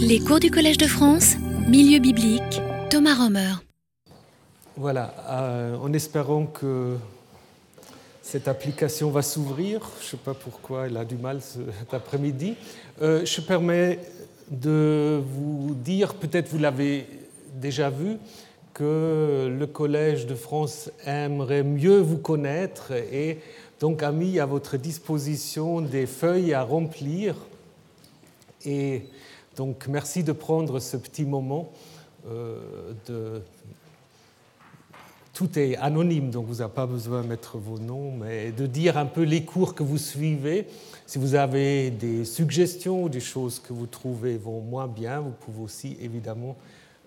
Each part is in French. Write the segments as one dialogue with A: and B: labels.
A: Les cours du Collège de France, Milieu biblique, Thomas Romer.
B: Voilà, euh, en espérant que cette application va s'ouvrir, je ne sais pas pourquoi elle a du mal cet après-midi, euh, je permets de vous dire, peut-être vous l'avez déjà vu, que le Collège de France aimerait mieux vous connaître et donc a mis à votre disposition des feuilles à remplir. Et donc merci de prendre ce petit moment. Euh. Tout est anonyme, donc vous n'avez pas besoin de mettre vos noms, mais de dire un peu les cours que vous suivez. Si vous avez des suggestions ou des choses que vous trouvez vont moins bien, vous pouvez aussi évidemment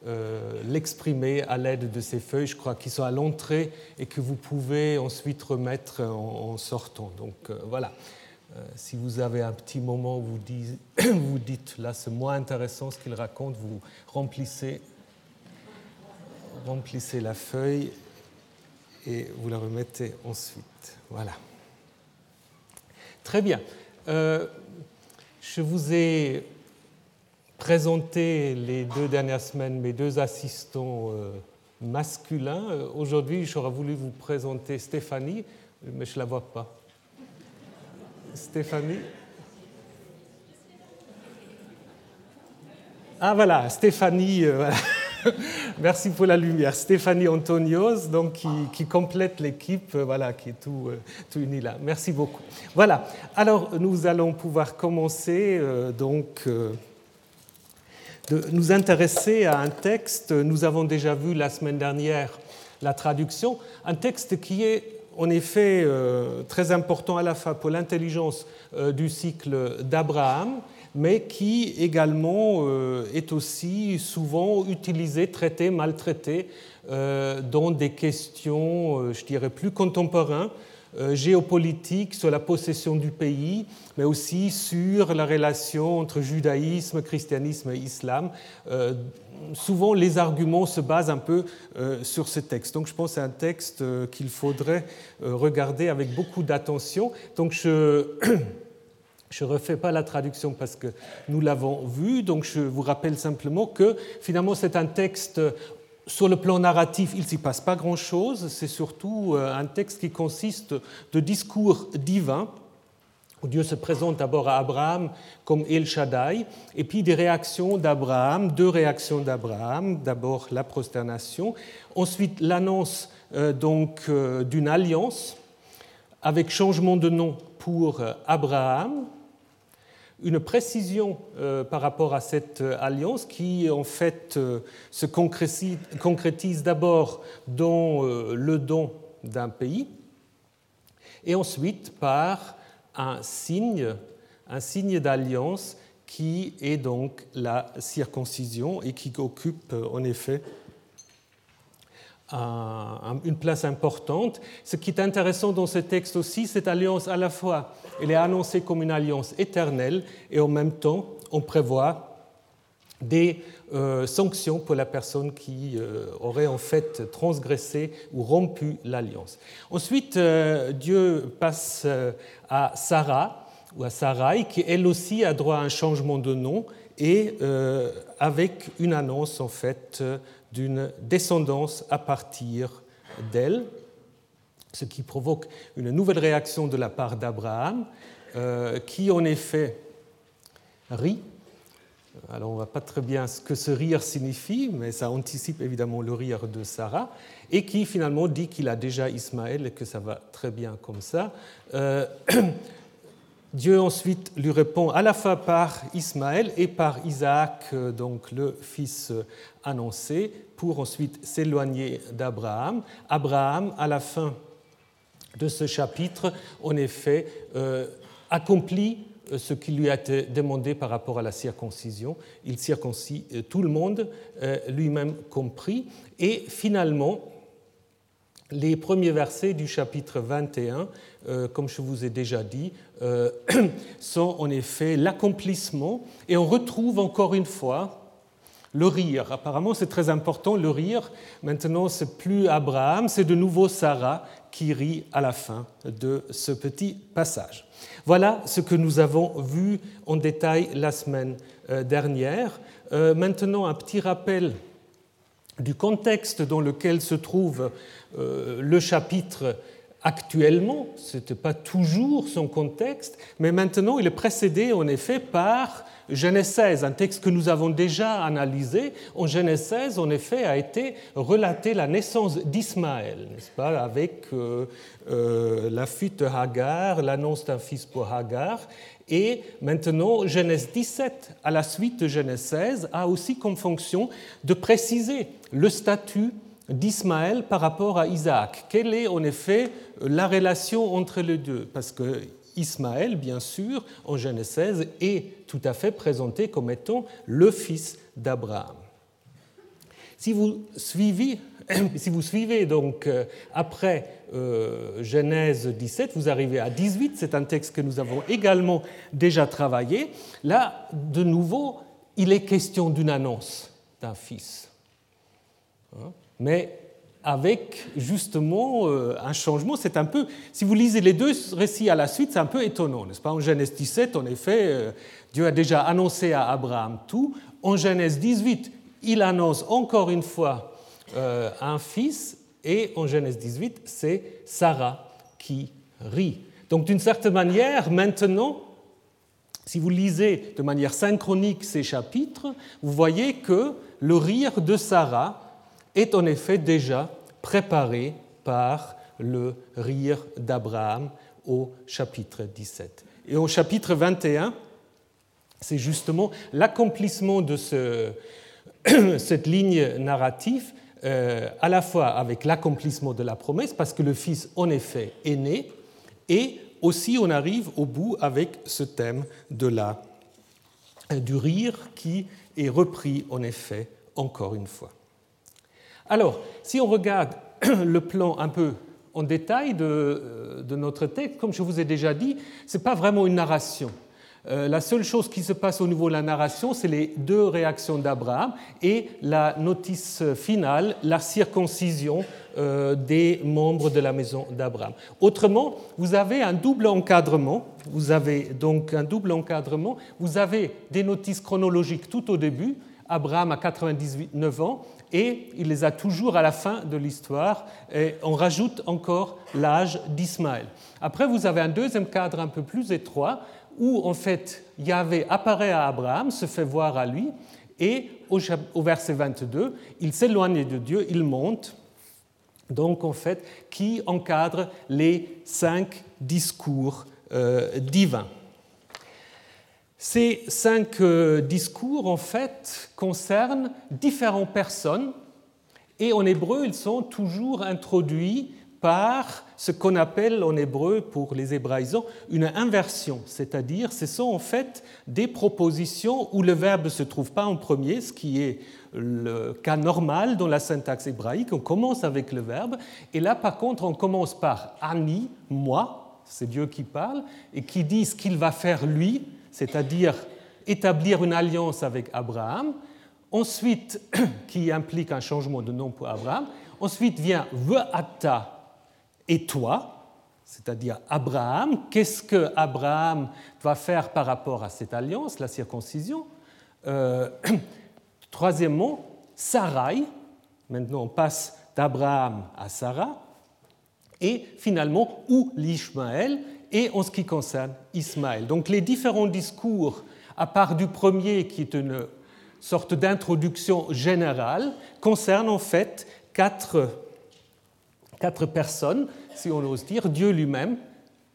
B: euh, l'exprimer à l'aide de ces feuilles, je crois, qui sont à l'entrée et que vous pouvez ensuite remettre en, sortant. Donc euh, voilà, si vous avez un petit moment où vous, dites, là c'est moins intéressant ce qu'il raconte, vous remplissez, remplissez la feuille et vous la remettez ensuite. Voilà. Très bien. je vous ai présenter les deux dernières semaines mes deux assistants euh, masculins. Euh, aujourd'hui, j'aurais voulu vous présenter Stéphanie, mais je ne la vois pas. Stéphanie Ah voilà, Stéphanie, euh, merci pour la lumière. Stéphanie Antonios, donc, qui, complète l'équipe, voilà, qui est tout, tout unie là. Merci beaucoup. Voilà, alors nous allons pouvoir commencer donc de nous intéresser à un texte, nous avons déjà vu la semaine dernière la traduction, un texte qui est en effet euh, très important à la fois pour l'intelligence euh, du cycle d'Abraham, mais qui également euh, est aussi souvent utilisé, traité, maltraité dans des questions, je dirais, plus contemporaines géopolitique sur la possession du pays, mais aussi sur la relation entre judaïsme, christianisme et islam. Euh, souvent, les arguments se basent un peu euh, sur ce texte. Donc, je pense que c'est un texte qu'il faudrait regarder avec beaucoup d'attention. Donc, je. Je ne refais pas la traduction parce que nous l'avons vu, donc je vous rappelle simplement que finalement c'est un texte sur le plan narratif, il ne s'y passe pas grand-chose. C'est surtout euh, un texte qui consiste de discours divins, où Dieu se présente d'abord à Abraham comme El Shaddai, et puis des réactions d'Abraham, deux réactions d'Abraham. D'abord la prosternation, ensuite l'annonce euh, donc euh, d'une alliance avec changement de nom pour Abraham, une précision euh, par rapport à cette euh, alliance qui en fait euh, se concrétise, d'abord dans le don d'un pays et ensuite par un signe, un signe d'alliance qui est donc la circoncision et qui occupe en effet une place importante. Ce qui est intéressant dans ce texte aussi, cette alliance à la fois, elle est annoncée comme une alliance éternelle et en même temps, on prévoit des euh, sanctions pour la personne qui euh, aurait en fait transgressé ou rompu l'alliance. Ensuite, euh, Dieu passe à Sarah ou à Sarai, qui elle aussi a droit à un changement de nom et avec une annonce en fait d'une descendance à partir d'elle, ce qui provoque une nouvelle réaction de la part d'Abraham, euh, qui en effet rit. Alors on ne voit pas très bien ce que ce rire signifie, mais ça anticipe évidemment le rire de Sarah, et qui finalement dit qu'il a déjà Ismaël et que ça va très bien comme ça. Euh, Dieu ensuite lui répond à la fois par Ismaël et par Isaac, euh, donc le fils annoncé, pour ensuite s'éloigner d'Abraham. Abraham, à la fin de ce chapitre, en effet, euh, accomplit euh, ce qui lui a été demandé par rapport à la circoncision. Il circoncis euh, tout le monde, lui-même compris. Et finalement, les premiers versets du chapitre 21, comme je vous ai déjà dit, sont en effet l'accomplissement. Et on retrouve encore une fois le rire. Apparemment, c'est très important, le rire. Maintenant, c'est plus Abraham, c'est de nouveau Sarah qui rit à la fin de ce petit passage. Voilà ce que nous avons vu en détail la semaine euh, dernière. Euh, maintenant, un petit rappel du contexte dans lequel se trouve euh, le chapitre actuellement. Ce n'était pas toujours son contexte, mais maintenant il est précédé en effet par Genèse 16, un texte que nous avons déjà analysé. En Genèse 16, en effet, a été relaté la naissance d'Ismaël, n'est-ce pas, avec euh, euh, la fuite de Hagar, l'annonce d'un fils pour Hagar. Et maintenant, Genèse 17, à la suite de Genèse 16, a aussi comme fonction de préciser le statut d'Ismaël par rapport à Isaac. Quelle est en effet la relation entre les deux? Parce que Ismaël, bien sûr, en Genèse 16, est tout à fait présenté comme étant le fils d'Abraham. Si vous suivez, donc euh, après euh, Genèse 17, vous arrivez à 18, c'est un texte que nous avons également déjà travaillé. Là, de nouveau, il est question d'une annonce d'un fils. Mais avec justement euh, un changement. C'est un peu, si vous lisez les deux récits à la suite, c'est un peu étonnant, n'est-ce pas? En Genèse 17, en effet, euh, Dieu a déjà annoncé à Abraham tout. En Genèse 18, il annonce encore une fois euh, un fils, et en Genèse 18, c'est Sarah qui rit. Donc d'une certaine manière, maintenant, si vous lisez de manière synchronique ces chapitres, vous voyez que le rire de Sarah est en effet déjà préparé par le rire d'Abraham au chapitre 17. Et au chapitre 21, c'est justement l'accomplissement de ce, cette ligne narrative, euh, à la fois avec l'accomplissement de la promesse, parce que le Fils, en effet, est né, et aussi on arrive au bout avec ce thème de la, du rire qui est repris, en effet, encore une fois. Alors, si on regarde le plan un peu en détail de, notre texte, comme je vous ai déjà dit, ce n'est pas vraiment une narration. Euh, la seule chose qui se passe au niveau de la narration, c'est les deux réactions d'Abraham et la notice finale, la circoncision euh, des membres de la maison d'Abraham. Autrement, vous avez un double encadrement. Vous avez donc un double encadrement. Vous avez des notices chronologiques tout au début. Abraham a 99 ans et il les a toujours à la fin de l'histoire. Et on rajoute encore l'âge d'Ismaël. Après, vous avez un deuxième cadre un peu plus étroit où en fait Yahvé apparaît à Abraham, se fait voir à lui, et au, verset 22, il s'éloigne de Dieu, il monte, donc en fait, qui encadre les cinq discours euh, divins. Ces cinq euh, discours, en fait, concernent différentes personnes. Et en hébreu, ils sont toujours introduits par ce qu'on appelle en hébreu, pour les hébraïsants, une inversion, c'est-à-dire ce sont en fait des propositions où le verbe ne se trouve pas en premier, ce qui est le cas normal dans la syntaxe hébraïque. On commence avec le verbe, et là par contre on commence par ani, moi, c'est Dieu qui parle, et qui dit ce qu'il va faire lui, c'est-à-dire établir une alliance avec Abraham, ensuite qui implique un changement de nom pour Abraham, ensuite vient Ve'ata et toi, c'est-à-dire Abraham, qu'est-ce que Abraham va faire par rapport à cette alliance, la circoncision? Euh, Troisièmement, Sarai, maintenant on passe d'Abraham à Sarah, et finalement, ou l'Ishmaël, et en ce qui concerne Ismaël. Donc les différents discours, à part du premier qui est une sorte d'introduction générale, concernent en fait quatre, personnes, si on ose dire, Dieu lui-même,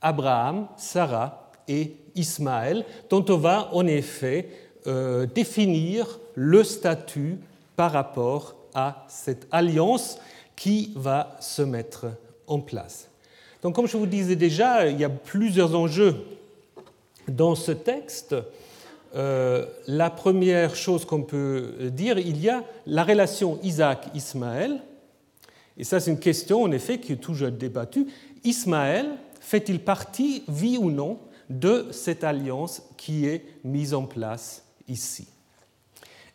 B: Abraham, Sarah et Ismaël, dont on va en effet euh, définir le statut par rapport à cette alliance qui va se mettre en place. Donc, comme je vous disais déjà, il y a plusieurs enjeux dans ce texte. Euh, la première chose qu'on peut dire, il y a la relation Isaac-Ismaël. Et ça, c'est une question, en effet, qui est toujours débattue. Ismaël fait-il partie, vie ou non, de cette alliance qui est mise en place ici?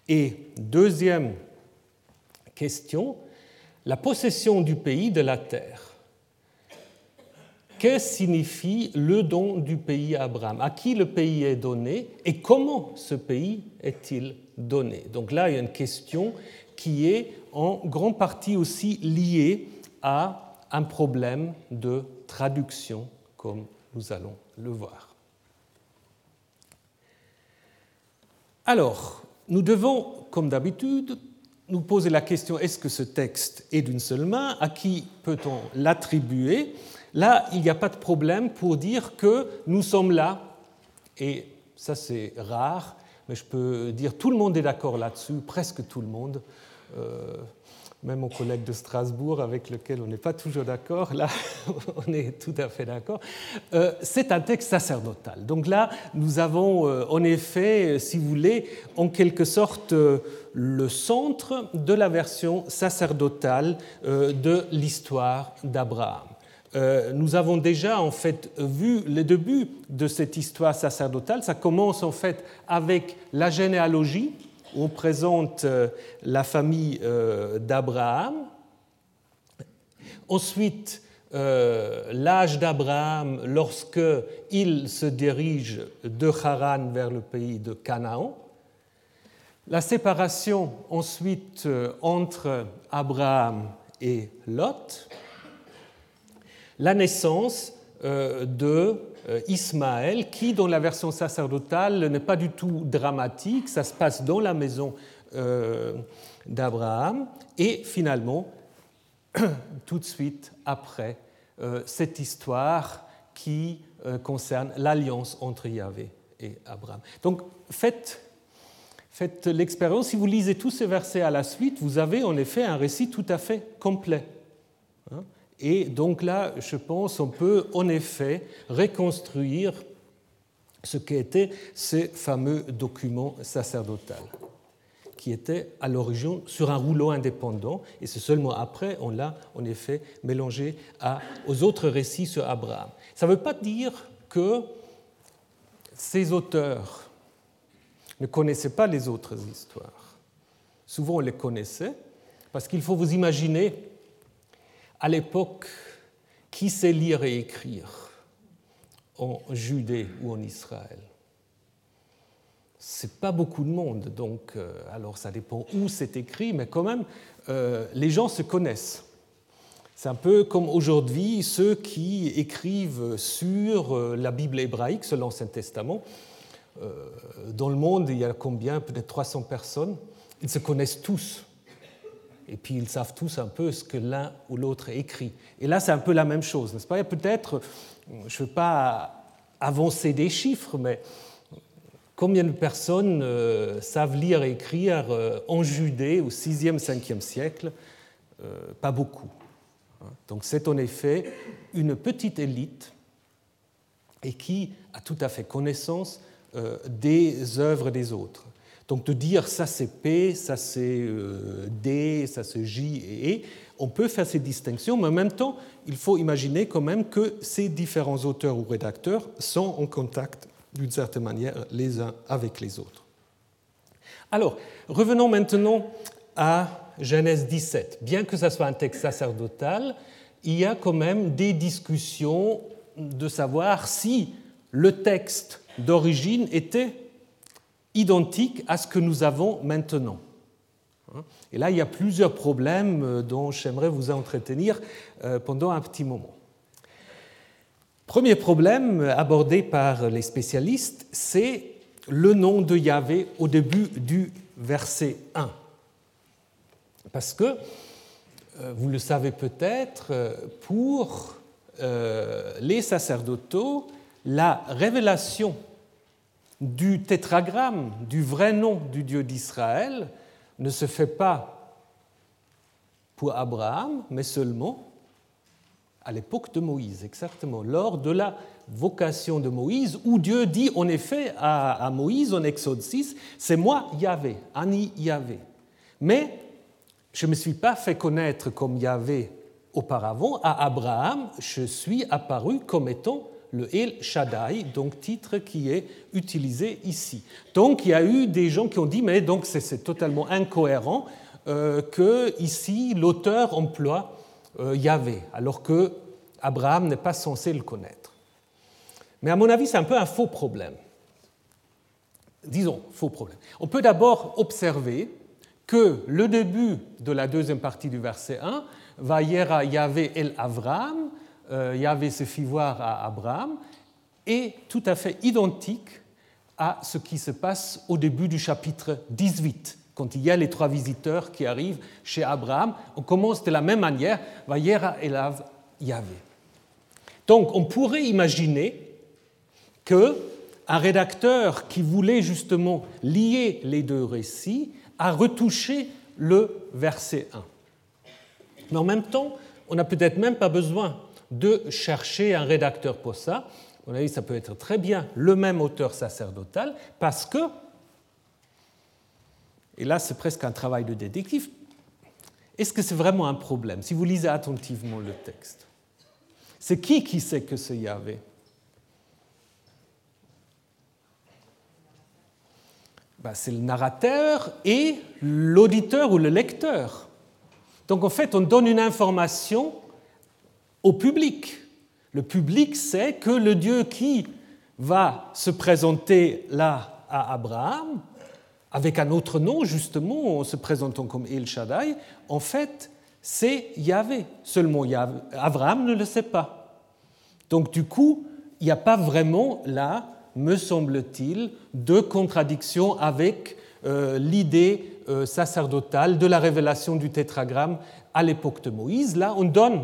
B: Et deuxième question, la possession du pays de la terre. Que signifie le don du pays à Abraham? À qui le pays est donné et comment ce pays est-il donné? Donc là, il y a une question qui est en grande partie aussi liée à un problème de traduction, comme nous allons le voir. Alors, nous devons, comme d'habitude, nous poser la question est-ce que ce texte est d'une seule main? À qui peut-on l'attribuer? Là, il n'y a pas de problème pour dire que nous sommes là, et ça c'est rare, mais je peux dire tout le monde est d'accord là-dessus, presque tout le monde. Euh, même mon collègue de Strasbourg, avec lequel on n'est pas toujours d'accord, là, on est tout à fait d'accord. Euh, c'est un texte sacerdotal. Donc là, nous avons euh, en effet, si vous voulez, en quelque sorte le centre de la version sacerdotale de l'histoire d'Abraham. Nous avons déjà en fait vu le début de cette histoire sacerdotale. Ça commence en fait avec la généalogie on présente euh, la famille euh, d'Abraham. Ensuite, euh, l'âge d'Abraham lorsque il se dirige de Haran vers le pays de Canaan. La séparation ensuite entre Abraham et Lot. La naissance de euh, Ismaël, qui dans la version sacerdotale n'est pas du tout dramatique, ça se passe dans la maison euh, d'Abraham, et finalement, tout de suite après, euh, cette histoire qui concerne l'alliance entre Yahvé et Abraham. Donc faites, faites l'expérience, si vous lisez tous ces versets à la suite, vous avez en effet un récit tout à fait complet. Et donc là, je pense, on peut en effet reconstruire ce qu'étaient ces fameux documents sacerdotaux, qui étaient à l'origine sur un rouleau indépendant, et c'est seulement après on l'a en effet mélangé aux autres récits sur Abraham. Ça ne veut pas dire que ces auteurs ne connaissaient pas les autres histoires. Souvent on les connaissait, parce qu'il faut vous imaginer à l'époque, qui sait lire et écrire en Judée ou en Israël? C'est pas beaucoup de monde, donc euh, alors ça dépend où c'est écrit, mais quand même, euh, les gens se connaissent. C'est un peu comme aujourd'hui ceux qui écrivent sur euh, la Bible hébraïque, sur l'Ancien Testament. Dans le monde, il y a combien? Peut-être 300 personnes. Ils se connaissent tous et puis ils savent tous un peu ce que l'un ou l'autre écrit. Et là, c'est un peu la même chose, n'est-ce pas? Peut-être, je ne veux pas avancer des chiffres, mais combien de personnes euh, savent lire et écrire euh, en Judée au 6e, 5e siècle? Euh, Pas beaucoup. Hein. Donc c'est en effet une petite élite et qui a tout à fait connaissance des œuvres des autres. Donc de dire ça c'est P, ça c'est euh, D, ça c'est J et E, on peut faire ces distinctions, mais en même temps, il faut imaginer quand même que ces différents auteurs ou rédacteurs sont en contact d'une certaine manière les uns avec les autres. Alors, revenons maintenant à Genèse 17. Bien que ce soit un texte sacerdotal, il y a quand même des discussions de savoir si le texte d'origine était identique à ce que nous avons maintenant. Et là, il y a plusieurs problèmes euh, dont j'aimerais vous entretenir euh, pendant un petit moment. Premier problème abordé par les spécialistes, c'est le nom de Yahvé au début du verset 1. Parce que, euh, vous le savez peut-être, pour les sacerdotaux, la révélation du tétragramme, du vrai nom du Dieu d'Israël, ne se fait pas pour Abraham, mais seulement à l'époque de Moïse, exactement, lors de la vocation de Moïse, où Dieu dit en effet à, Moïse en Exode 6, c'est moi Yahvé, Ani Yahvé. Mais je ne me suis pas fait connaître comme Yahvé auparavant, à Abraham, je suis apparu comme étant le El Shaddai, donc titre qui est utilisé ici. Donc il y a eu des gens qui ont dit, mais donc c'est totalement incohérent euh, que ici l'auteur emploie euh, Yahvé, alors que Abraham n'est pas censé le connaître. Mais à mon avis, c'est un peu un faux problème. Disons, faux problème. On peut d'abord observer que le début de la deuxième partie du verset 1, va Yahvé el Avram, Yahvé se fit voir à Abraham, est tout à fait identique à ce qui se passe au début du chapitre 18, quand il y a les trois visiteurs qui arrivent chez Abraham. On commence de la même manière, Vayera Elav Yahvé. Donc on pourrait imaginer que un rédacteur qui voulait justement lier les deux récits a retouché le verset 1. Mais en même temps, on n'a peut-être même pas besoin de chercher un rédacteur pour ça. À mon avis, ça peut être très bien le même auteur sacerdotal, parce que, et là c'est presque un travail de détective, est-ce que c'est vraiment un problème? Si vous lisez attentivement le texte C'est qui qui sait que c'est Yahvé? Ben, C'est le narrateur et l'auditeur ou le lecteur. Donc en fait, on donne une information au public. Le public sait que le Dieu qui va se présenter là à Abraham, avec un autre nom justement, en se présentant comme El Shaddai, en fait, c'est Yahvé. Seulement Abraham ne le sait pas. Donc du coup, il n'y a pas vraiment là, me semble-t-il, de contradiction avec euh, l'idée euh, sacerdotale de la révélation du tétragramme à l'époque de Moïse. Là, on donne,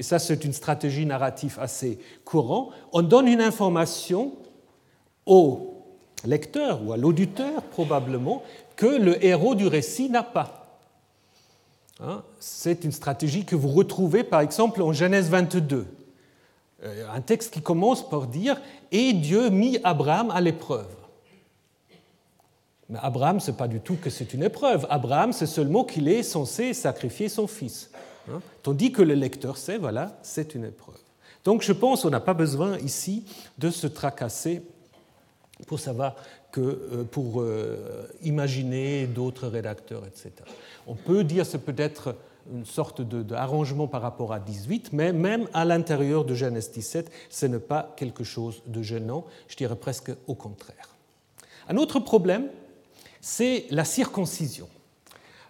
B: et ça c'est une stratégie narrative assez courante, on donne une information au lecteur ou à l'auditeur probablement que le héros du récit n'a pas. Hein, c'est une stratégie que vous retrouvez par exemple en Genèse 22, euh, un texte qui commence par dire Et Dieu mit Abraham à l'épreuve. Mais Abraham, ce n'est pas du tout que c'est une épreuve. Abraham, c'est seulement qu'il est censé sacrifier son fils. Hein. Tandis que le lecteur sait, voilà, c'est une épreuve. Donc je pense qu'on n'a pas besoin ici de se tracasser pour savoir que, euh, pour euh, imaginer d'autres rédacteurs, etc. On peut dire c'est peut-être une sorte d'arrangement par rapport à 18, mais même à l'intérieur de Genèse 17, ce n'est pas quelque chose de gênant, je dirais presque au contraire. Un autre problème, c'est la circoncision.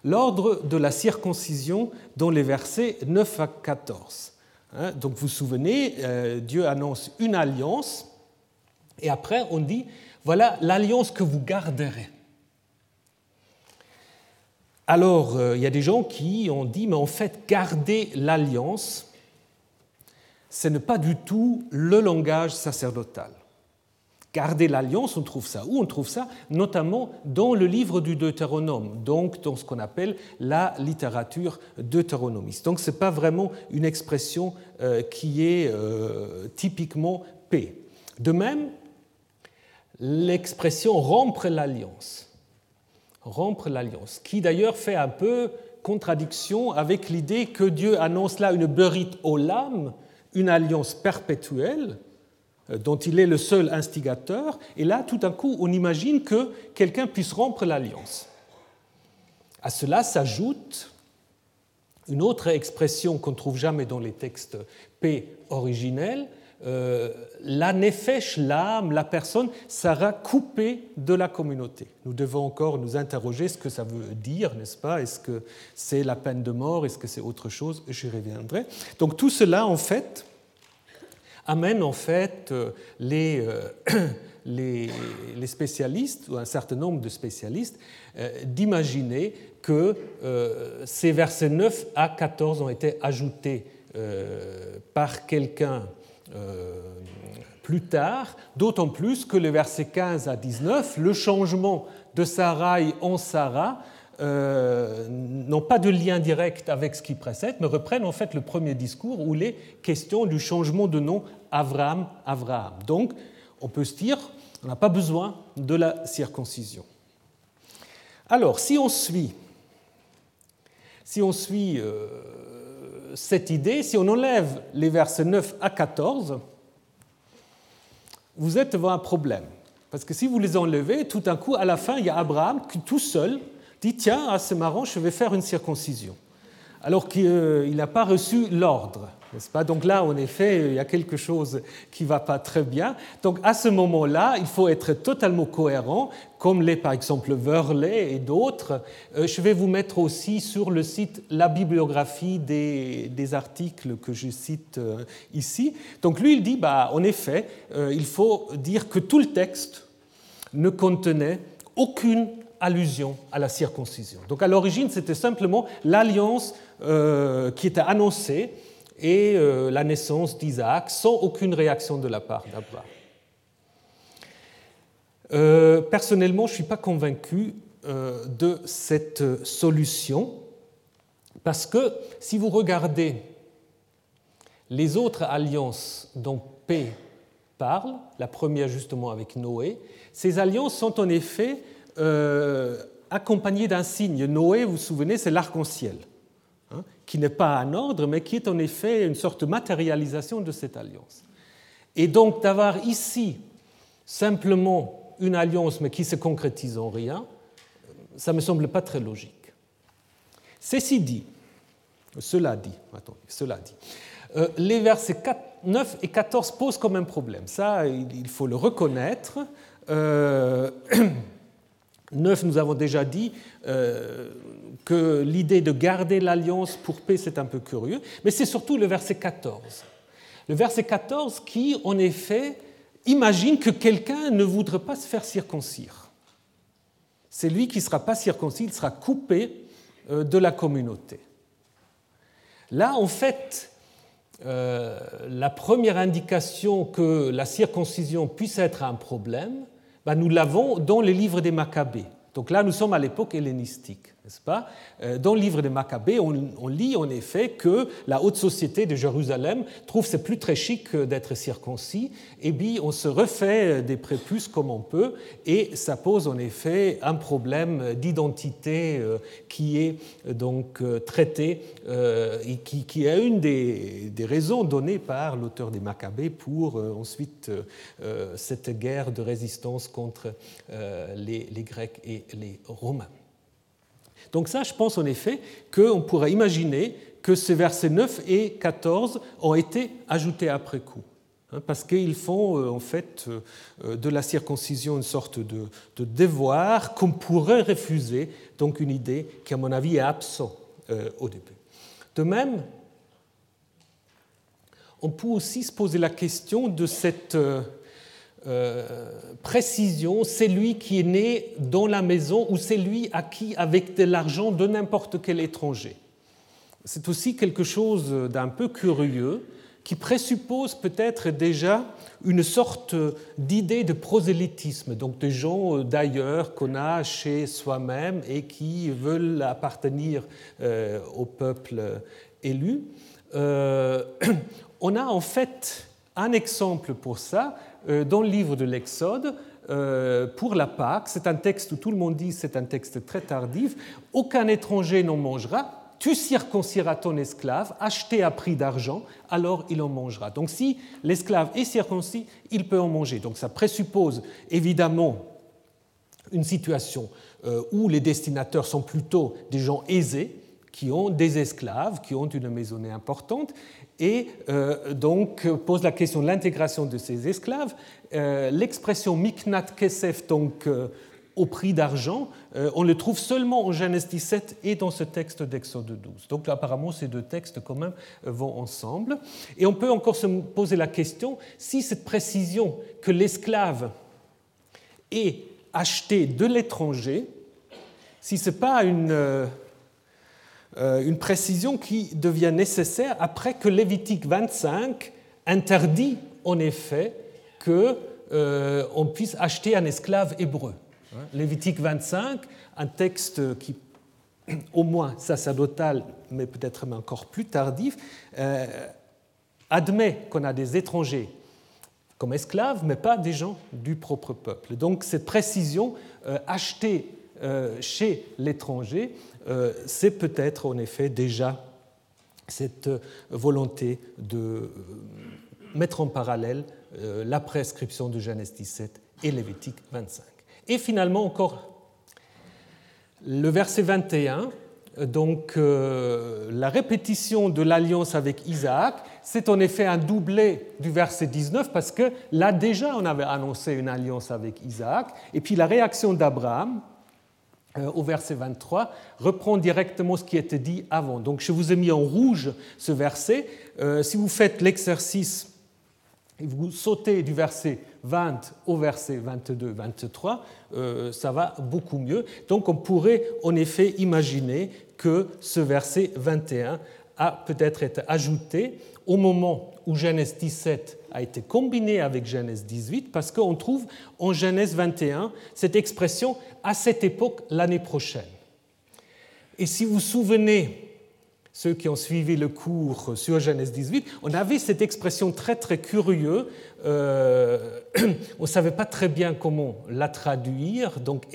B: L'ordre de la circoncision dans les versets 9 à 14. Hein, donc vous vous souvenez, euh, Dieu annonce une alliance et après on dit, voilà l'alliance que vous garderez. Alors euh, il y a des gens qui ont dit, mais en fait, garder l'alliance, ce n'est pas du tout le langage sacerdotal. Garder l'alliance, on trouve ça où? On trouve ça notamment dans le livre du Deutéronome, donc dans ce qu'on appelle la littérature deutéronomiste. Donc ce n'est pas vraiment une expression euh, qui est euh, typiquement paix. De même, l'expression rompre l'alliance, rompre l'alliance, qui d'ailleurs fait un peu contradiction avec l'idée que Dieu annonce là une berit olam, une alliance perpétuelle, dont il est le seul instigateur, et là, tout d'un coup, on imagine que quelqu'un puisse rompre l'alliance. À cela s'ajoute une autre expression qu'on ne trouve jamais dans les textes P originels, euh, la nefesh, l'âme, la personne, sera coupée de la communauté. Nous devons encore nous interroger ce que ça veut dire, n'est-ce pas? Est-ce que c'est la peine de mort? Est-ce que c'est autre chose? J'y reviendrai. Donc tout cela, en fait, amène en fait euh, euh, les, les, spécialistes, ou un certain nombre de spécialistes, euh, d'imaginer que ces versets 9 à 14 ont été ajoutés par quelqu'un plus tard, d'autant plus que les versets 15 à 19, le changement de Sarai en Sarah, n'ont pas de lien direct avec ce qui précède, mais reprennent en fait le premier discours où il est question du changement de nom Abraham, Abraham. Donc, on peut se dire, on n'a pas besoin de la circoncision. Alors, si on suit, si on suit euh, cette idée, si on enlève les versets 9 à 14, vous êtes devant un problème. Parce que si vous les enlevez, tout d'un coup, à la fin, il y a Abraham qui, tout seul, dit Tiens, ah, c'est marrant, je vais faire une circoncision. Alors qu'il n'a pas reçu l'ordre n'est-ce pas? Donc là, en effet, il y a quelque chose qui ne va pas très bien. Donc à ce moment-là, il faut être totalement cohérent, comme l'est par exemple Verlet et d'autres. Euh, je vais vous mettre aussi sur le site la bibliographie des, articles que je cite euh, ici. Donc lui, il dit, bah, en effet, euh, il faut dire que tout le texte ne contenait aucune allusion à la circoncision. Donc à l'origine, c'était simplement l'alliance qui était annoncée et euh, la naissance d'Isaac sans aucune réaction de la part d'Abba. Euh, personnellement, je ne suis pas convaincu euh, de cette solution parce que si vous regardez les autres alliances dont P parle, la première justement avec Noé, ces alliances sont en effet accompagnées d'un signe. Noé, vous vous souvenez, c'est l'arc-en-ciel qui n'est pas un ordre, mais qui est en effet une sorte de matérialisation de cette alliance. Et donc d'avoir ici simplement une alliance, mais qui se concrétise en rien, ça ne me semble pas très logique. Ceci dit, cela dit, attendez, cela dit, euh, les versets 9 et 14 posent comme un problème. Ça, il faut le reconnaître. Euh, 9, nous avons déjà dit euh, que l'idée de garder l'alliance pour paix, c'est un peu curieux, mais c'est surtout le verset 14. Le verset 14 qui, en effet, imagine que quelqu'un ne voudrait pas se faire circoncire. C'est lui qui ne sera pas circoncis, il sera coupé euh, de la communauté. Là, en fait, euh, la première indication que la circoncision puisse être un problème, ben, nous l'avons dans les livres des Maccabées. Donc là, nous sommes à l'époque hellénistique euh, Dans le livre des Maccabées, on, lit en effet que la haute société de Jérusalem trouve c'est plus très chic d'être circoncis, et puis on se refait des prépuces comme on peut, et ça pose en effet un problème d'identité euh, qui est donc euh, traité et qui, est une des, raisons données par l'auteur des Maccabées pour ensuite cette guerre de résistance contre les Grecs et les Romains. Donc ça, je pense en effet qu'on pourrait imaginer que ces versets 9 et 14 ont été ajoutés après coup, hein, parce qu'ils font euh, en fait euh, de la circoncision une sorte de, devoir qu'on pourrait refuser, donc une idée qui, à mon avis, est absente euh, au début. De même, on peut aussi se poser la question de cette euh, précision, c'est lui qui est né dans la maison ou c'est lui à qui avec de l'argent de n'importe quel étranger. C'est aussi quelque chose d'un peu curieux qui présuppose peut-être déjà une sorte d'idée de prosélytisme, donc des gens d'ailleurs qu'on a chez soi-même et qui veulent appartenir euh, au peuple élu. Euh, on a en fait un exemple pour ça, euh, dans le livre de l'Exode, euh, pour la Pâque, c'est un texte où tout le monde dit c'est un texte très tardif, aucun étranger n'en mangera, tu circonciras ton esclave, acheté à prix d'argent, alors il en mangera. Donc si l'esclave est circoncis, il peut en manger. Donc ça présuppose évidemment une situation euh, où les destinateurs sont plutôt des gens aisés, qui ont des esclaves, qui ont une maisonnée importante, et euh, donc pose la question de l'intégration de ces esclaves. Euh, l'expression miknat kesef, donc euh, au prix d'argent, on le trouve seulement en Genèse 17 et dans ce texte d'Exode 12. Donc apparemment, ces deux textes quand même vont ensemble. Et on peut encore se poser la question si cette précision que l'esclave est acheté de l'étranger, si ce n'est pas une une précision qui devient nécessaire après que Lévitique 25 interdit en effet qu'on euh, puisse acheter un esclave hébreu. Lévitique 25, un texte qui, au moins sacerdotal, mais peut-être même encore plus tardif, euh, admet qu'on a des étrangers comme esclaves, mais pas des gens du propre peuple. Donc cette précision, acheter chez l'étranger, euh, c'est peut-être en effet déjà cette volonté de euh, mettre en parallèle euh, la prescription de Genèse 17 et Lévitique 25. Et finalement encore le verset 21, donc euh, la répétition de l'alliance avec Isaac, c'est en effet un doublé du verset 19 parce que là déjà on avait annoncé une alliance avec Isaac, et puis la réaction d'Abraham euh, au verset 23 reprend directement ce qui était dit avant. Donc je vous ai mis en rouge ce verset. Euh, si vous faites l'exercice vous sautez du verset 20 au verset 22-23, euh, ça va beaucoup mieux. Donc on pourrait en effet imaginer que ce verset 21 a peut-être été ajouté au moment où Genèse 17 a été combiné avec Genèse 18, parce qu'on trouve en Genèse 21 cette expression à cette époque l'année prochaine. Et si vous vous souvenez ceux qui ont suivi le cours sur Genèse 18, on avait cette expression très très curieuse. Euh, on ne savait pas très bien comment la traduire. Donc,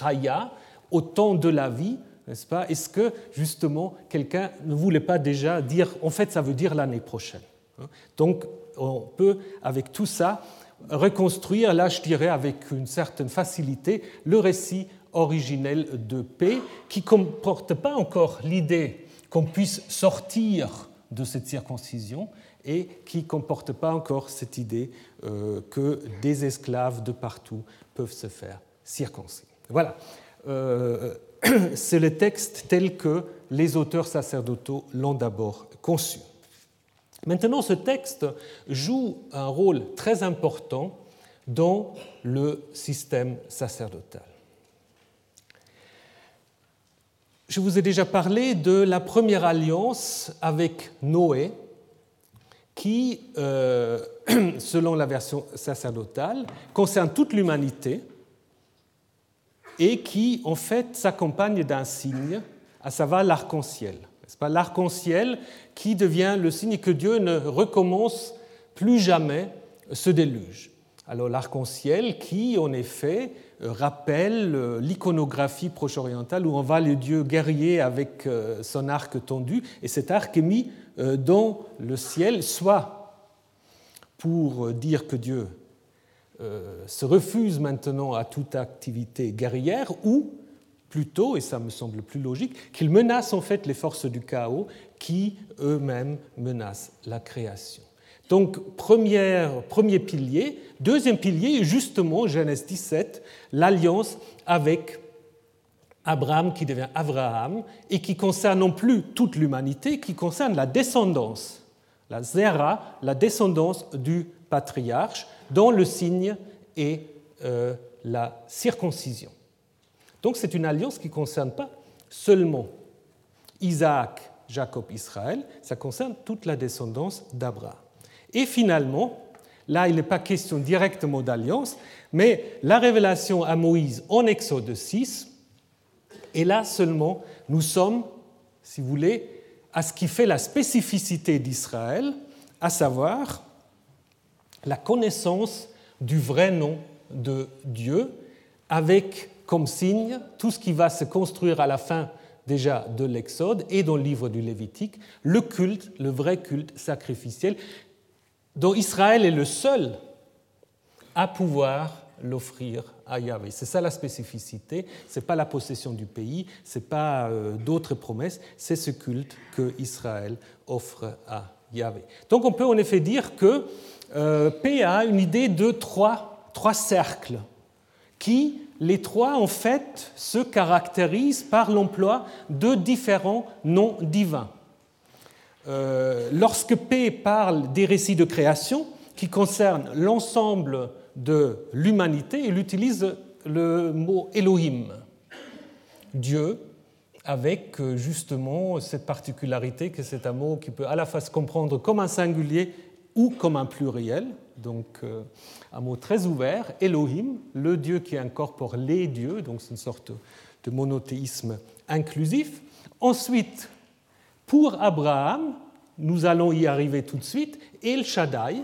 B: raya, au temps de la vie, n'est-ce pas? Est-ce que justement quelqu'un ne voulait pas déjà dire, en fait, ça veut dire l'année prochaine hein? Donc, on peut, avec tout ça, reconstruire, là, je dirais, avec une certaine facilité, le récit originel de paix, qui ne comporte pas encore l'idée qu'on puisse sortir de cette circoncision et qui ne comporte pas encore cette idée euh, que des esclaves de partout peuvent se faire circoncis. Voilà, euh, c'est le texte tel que les auteurs sacerdotaux l'ont d'abord conçu. Maintenant, ce texte joue un rôle très important dans le système sacerdotal. Je vous ai déjà parlé de la première alliance avec Noé, qui, euh, selon la version sacerdotale, concerne toute l'humanité et qui, en fait, s'accompagne d'un signe, à savoir l'arc-en-ciel. Pas l'arc-en-ciel qui devient le signe que Dieu ne recommence plus jamais ce déluge. Alors l'arc-en-ciel qui, en effet, euh, rappelle euh, l'iconographie proche-orientale où on voit le dieu guerrier avec euh, son arc tendu, et cet arc est mis dans le ciel, soit pour dire que Dieu se refuse maintenant à toute activité guerrière, ou plutôt, et ça me semble plus logique, qu'il menace en fait les forces du chaos qui eux-mêmes menacent la création. Donc, premier pilier. Deuxième pilier, justement, Genèse 17, l'alliance avec Abraham qui devient Abraham et qui concerne non plus toute l'humanité, qui concerne la descendance, la zera, la descendance du patriarche, dont le signe est euh, la circoncision. Donc c'est une alliance qui ne concerne pas seulement Isaac, Jacob, Israël, ça concerne toute la descendance d'Abraham. Et finalement, là il n'est pas question directement d'alliance, mais la révélation à Moïse en Exode 6, et là seulement nous sommes, si vous voulez, à ce qui fait la spécificité d'Israël, à savoir la connaissance du vrai nom de Dieu, avec comme signe tout ce qui va se construire à la fin déjà de l'Exode et dans le livre du Lévitique, le culte, le vrai culte sacrificiel, dont Israël est le seul à pouvoir l'offrir à Yahvé. C'est ça la spécificité, ce n'est pas la possession du pays, ce n'est pas euh, d'autres promesses, c'est ce culte que Israël offre à Yahvé. Donc on peut en effet dire que euh, a une idée de trois, trois cercles qui, les trois, en fait, se caractérisent par l'emploi de différents noms divins. Euh, lorsque P parle des récits de création qui concernent l'ensemble de l'humanité, il utilise le mot Elohim, Dieu, avec euh, justement cette particularité que c'est un mot qui peut à la fois se comprendre comme un singulier ou comme un pluriel, donc euh, un mot très ouvert, Elohim, le Dieu qui incorpore les dieux, donc c'est une sorte de monothéisme inclusif. Ensuite, pour Abraham, nous allons y arriver tout de suite, El Shaddai,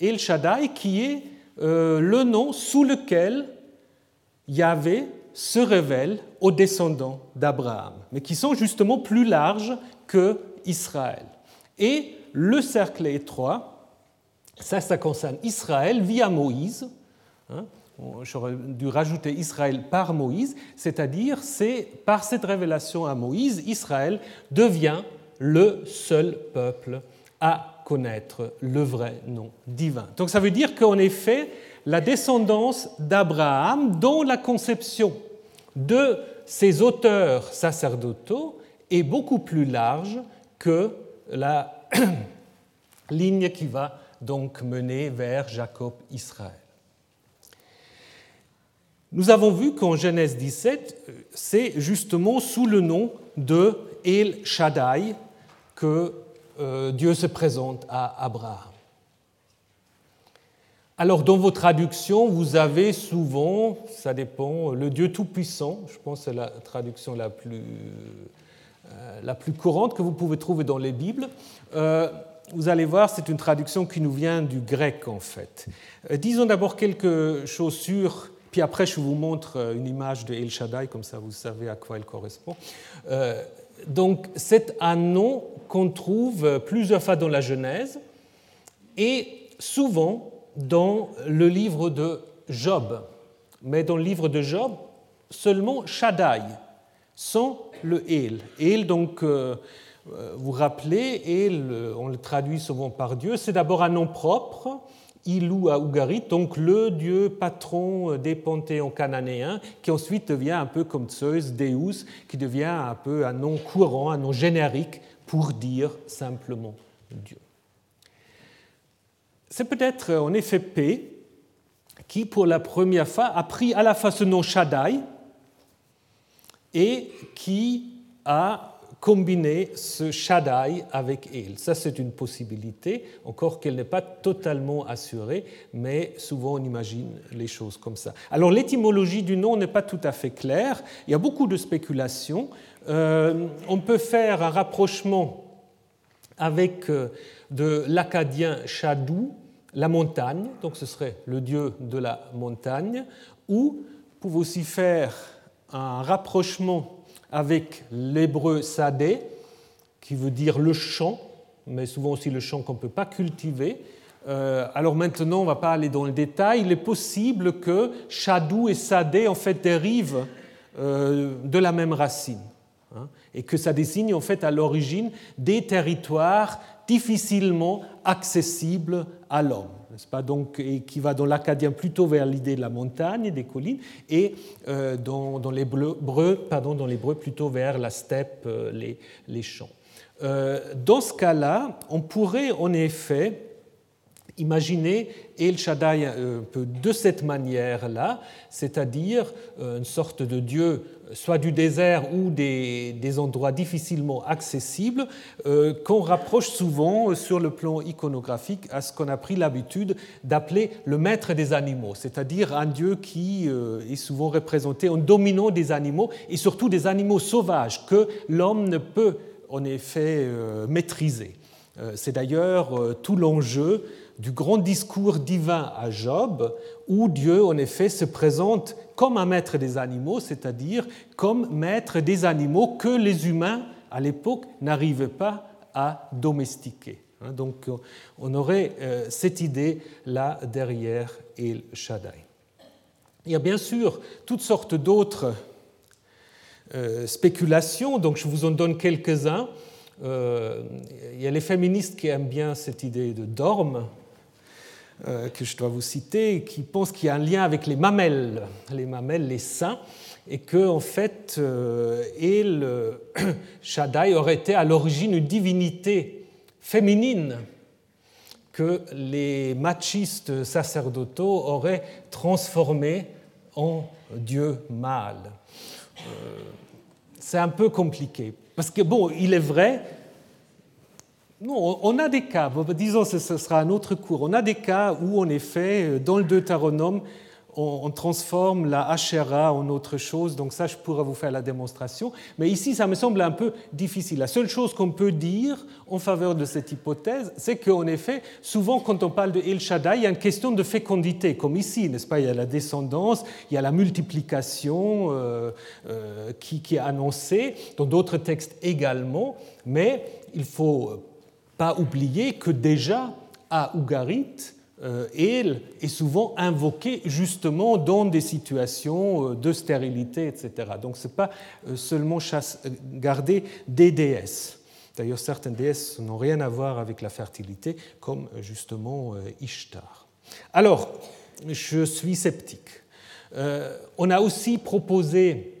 B: El Shaddai qui est euh, le nom sous lequel Yahvé se révèle aux descendants d'Abraham, mais qui sont justement plus larges que Israël. Et le cercle étroit, Ça, ça concerne Israël via Moïse. Hein. J'aurais dû rajouter Israël par Moïse, c'est-à-dire c'est par cette révélation à Moïse, Israël devient le seul peuple à connaître le vrai nom divin. Donc ça veut dire qu'en effet, la descendance d'Abraham, dont la conception de ses auteurs sacerdotaux est beaucoup plus large que la ligne qui va donc mener vers Jacob-Israël. Nous avons vu qu'en Genèse 17, c'est justement sous le nom de El Shaddai que euh, Dieu se présente à Abraham. Alors dans vos traductions, vous avez souvent, ça dépend, le Dieu Tout-Puissant, je pense que c'est la traduction la plus, euh, la plus courante que vous pouvez trouver dans les Bibles. Euh, vous allez voir, c'est une traduction qui nous vient du grec en fait. Euh, disons d'abord quelque chose sur, puis après je vous montre une image de El Shaddai, comme ça vous savez à quoi elle correspond. donc c'est un nom qu'on trouve plusieurs fois dans la Genèse et souvent dans le livre de Job. Mais dans le livre de Job, seulement Shaddai, sans le El. El, donc, euh, euh, vous rappelez, El, on le traduit souvent par Dieu, c'est d'abord un nom propre, Ilou à Ougarit, donc le dieu patron des panthéons cananéens, qui ensuite devient un peu comme Zeus, Deus, qui devient un peu un nom courant, un nom générique pour dire simplement Dieu. C'est peut-être en effet P qui, pour la première fois, a pris à la fois ce nom Shaddai et qui a combiné ce Shaddai avec El. Ça, c'est une possibilité, encore qu'elle n'est pas totalement assurée, mais souvent on imagine les choses comme ça. Alors l'étymologie du nom n'est pas tout à fait claire, il y a beaucoup de spéculations. Euh, on peut faire un rapprochement avec euh, de l'acadien Shadou, la montagne, donc ce serait le dieu de la montagne, ou vous pouvez aussi faire un rapprochement avec l'hébreu sadé, qui veut dire le champ, mais souvent aussi le champ qu'on ne peut pas cultiver. Euh, alors maintenant, on ne va pas aller dans le détail. Il est possible que Shadou et Sadé en fait dérivent euh, de la même racine. Et que ça désigne en fait à l'origine des territoires difficilement accessibles à l'homme. Pas? Donc, et qui va dans l'acadien plutôt vers l'idée de la montagne, des collines, et euh, dans, dans l'hébreu plutôt vers la steppe, euh, les, les, champs. Euh, dans ce cas-là, on pourrait en effet imaginer El Shaddai de cette manière-là, c'est-à-dire une sorte de Dieu soit du désert ou des, endroits difficilement accessibles, euh, qu'on rapproche souvent euh, sur le plan iconographique à ce qu'on a pris l'habitude d'appeler le maître des animaux, c'est-à-dire un dieu qui euh, est souvent représenté en dominant des animaux et surtout des animaux sauvages que l'homme ne peut en effet maîtriser. C'est d'ailleurs tout l'enjeu du grand discours divin à Job, où Dieu en effet se présente comme un maître des animaux, c'est-à-dire comme maître des animaux que les humains à l'époque n'arrivaient pas à domestiquer. Hein, donc on aurait euh, cette idée là derrière El Shaddai. Il y a bien sûr toutes sortes d'autres euh, spéculations, donc je vous en donne quelques-uns. Euh, il y a les féministes qui aiment bien cette idée de dorme, que je dois vous citer, qui pense qu'il y a un lien avec les mamelles, les mamelles, les seins, et que en fait, euh, El Shaddai aurait été à l'origine une divinité féminine que les machistes sacerdotaux auraient transformé en dieu mâle. Euh, c'est un peu compliqué, parce que bon, il est vrai non, on a des cas, disons ce sera un autre cours, on a des cas où en effet, dans le Deutéronome, on transforme la Hachera en autre chose, donc ça je pourrais vous faire la démonstration, mais ici ça me semble un peu difficile. La seule chose qu'on peut dire en faveur de cette hypothèse, c'est qu'en effet, souvent quand on parle de El Shaddai, il y a une question de fécondité, comme ici, n'est-ce pas? Il y a la descendance, il y a la multiplication euh, euh, qui est annoncée, dans d'autres textes également, mais il faut pas oublier que déjà à Ougarit, elle est souvent invoquée justement dans des situations de stérilité, etc. Donc ce n'est pas seulement chasse, garder des déesses. D'ailleurs, certaines déesses n'ont rien à voir avec la fertilité, comme justement Ishtar. Alors, je suis sceptique. on a aussi proposé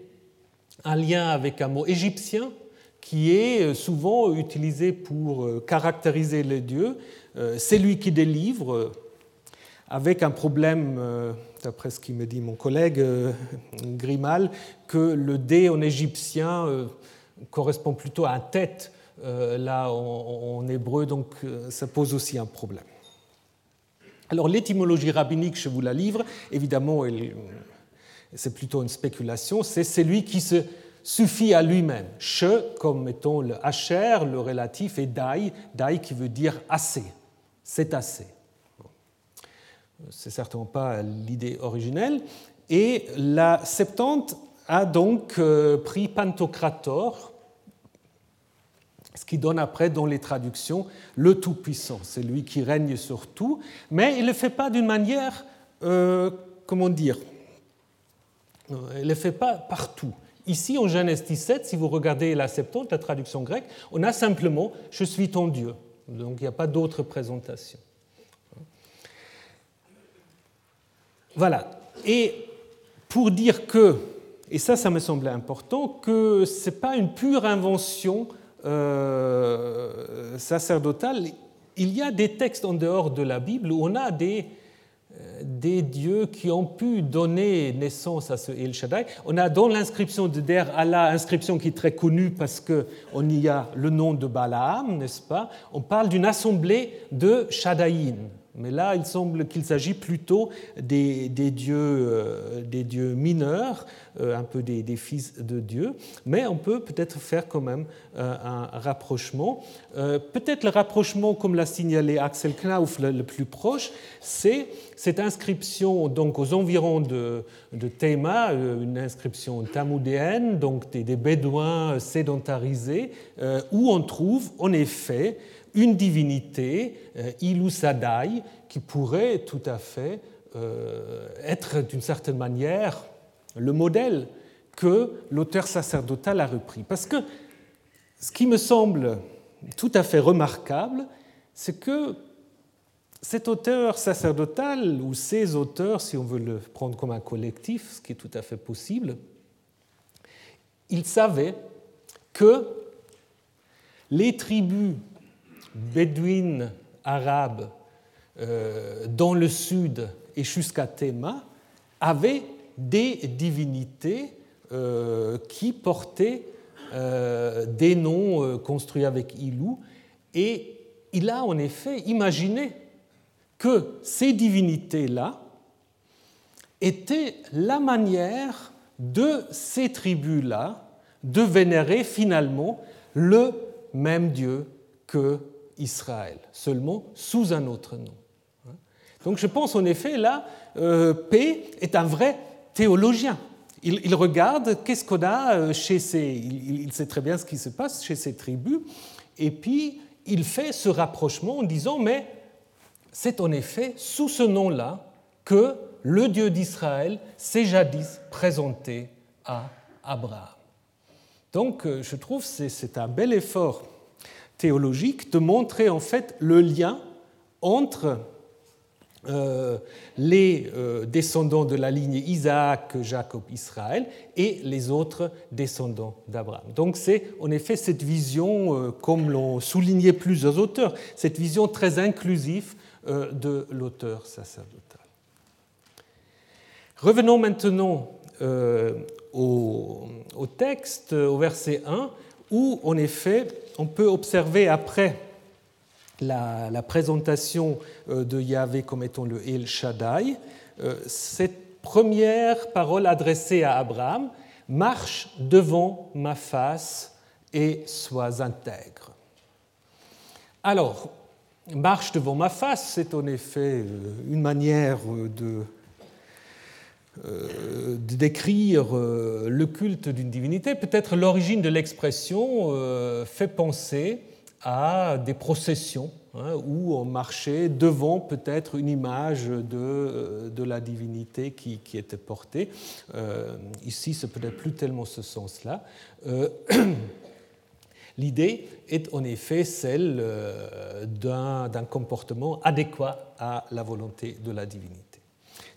B: un lien avec un mot égyptien qui est souvent utilisé pour caractériser les dieux. C'est lui qui délivre, avec un problème, d'après ce qu'il me dit mon collègue Grimal, que le dé en égyptien correspond plutôt à un tête là en hébreu, donc ça pose aussi un problème. Alors l'étymologie rabbinique, je vous la livre, évidemment, c'est plutôt une spéculation, c'est celui qui se suffit à lui-même. Che comme étant le hacher, le relatif, et dai, dai qui veut dire assez, c'est assez. C'est certainement pas l'idée originelle. Et la Septante a donc euh, pris Pantocrator, ce qui donne après dans les traductions le Tout-Puissant, c'est lui qui règne sur tout, mais il ne le fait pas d'une manière, euh, comment dire, il ne le fait pas partout. Ici, en Genèse 17, si vous regardez la Septante, la traduction grecque, on a simplement Je suis ton Dieu. Donc il n'y a pas d'autre présentation. Voilà. Et pour dire que, et ça, ça me semblait important, que ce n'est pas une pure invention euh, sacerdotale. Il y a des textes en dehors de la Bible où on a des, des dieux qui ont pu donner naissance à ce El Shaddai. On a dans l'inscription de Der Allah, inscription qui est très connue parce qu'on y a le nom de Balaam, n'est-ce pas? On parle d'une assemblée de Shaddaiin, mais là, il semble qu'il s'agit plutôt des, dieux, euh, des dieux mineurs, euh, un peu des, fils de Dieu. Mais on peut peut-être faire quand même euh, un rapprochement. peut-être le rapprochement, comme l'a signalé Axel Knauf, le, plus proche, c'est cette inscription donc aux environs de, de Théma, une inscription tamoudéenne, donc des, des bédouins sédentarisés, où on trouve en effet une divinité, euh, Ilu Sadai, qui pourrait tout à fait euh, être d'une certaine manière le modèle que l'auteur sacerdotal a repris. Parce que ce qui me semble tout à fait remarquable, c'est que cet auteur sacerdotal, ou ces auteurs, si on veut le prendre comme un collectif, ce qui est tout à fait possible, il savait que les tribus bédouines arabes euh, dans le sud et jusqu'à Théma avaient des divinités euh, qui portaient euh, des noms construits avec Ilou. Et il a en effet imaginé que ces divinités-là étaient la manière de ces tribus-là de vénérer finalement le même Dieu que Israël, seulement sous un autre nom. Donc je pense en effet là, euh, P est un vrai théologien. Il, regarde qu'est-ce qu'on a euh, chez ces... Il, sait très bien ce qui se passe chez ces tribus, et puis il fait ce rapprochement en disant, mais c'est en effet sous ce nom-là que le Dieu d'Israël s'est jadis présenté à Abraham. Donc euh, je trouve que c'est un bel effort théologique de montrer en fait le lien entre euh, les euh, descendants de la ligne Isaac, Jacob, Israël et les autres descendants d'Abraham. Donc c'est en effet cette vision, euh, comme l'ont souligné plusieurs auteurs, cette vision très inclusive de l'auteur sacerdotal. Revenons maintenant au, au, texte, au verset 1, où en effet on peut observer après la, présentation euh, de Yahvé comme étant le El Shaddai, euh, cette première parole adressée à Abraham, marche devant ma face et sois intègre. Alors, marche devant ma face, c'est en effet euh, une manière de euh, décrire euh, le culte d'une divinité, peut-être l'origine de l'expression euh, fait penser à des processions hein, où on marchait devant peut-être une image de, de la divinité qui, était portée. ici, ce peut-être plus tellement ce sens-là. L'idée est en effet celle d'un comportement adéquat à la volonté de la divinité.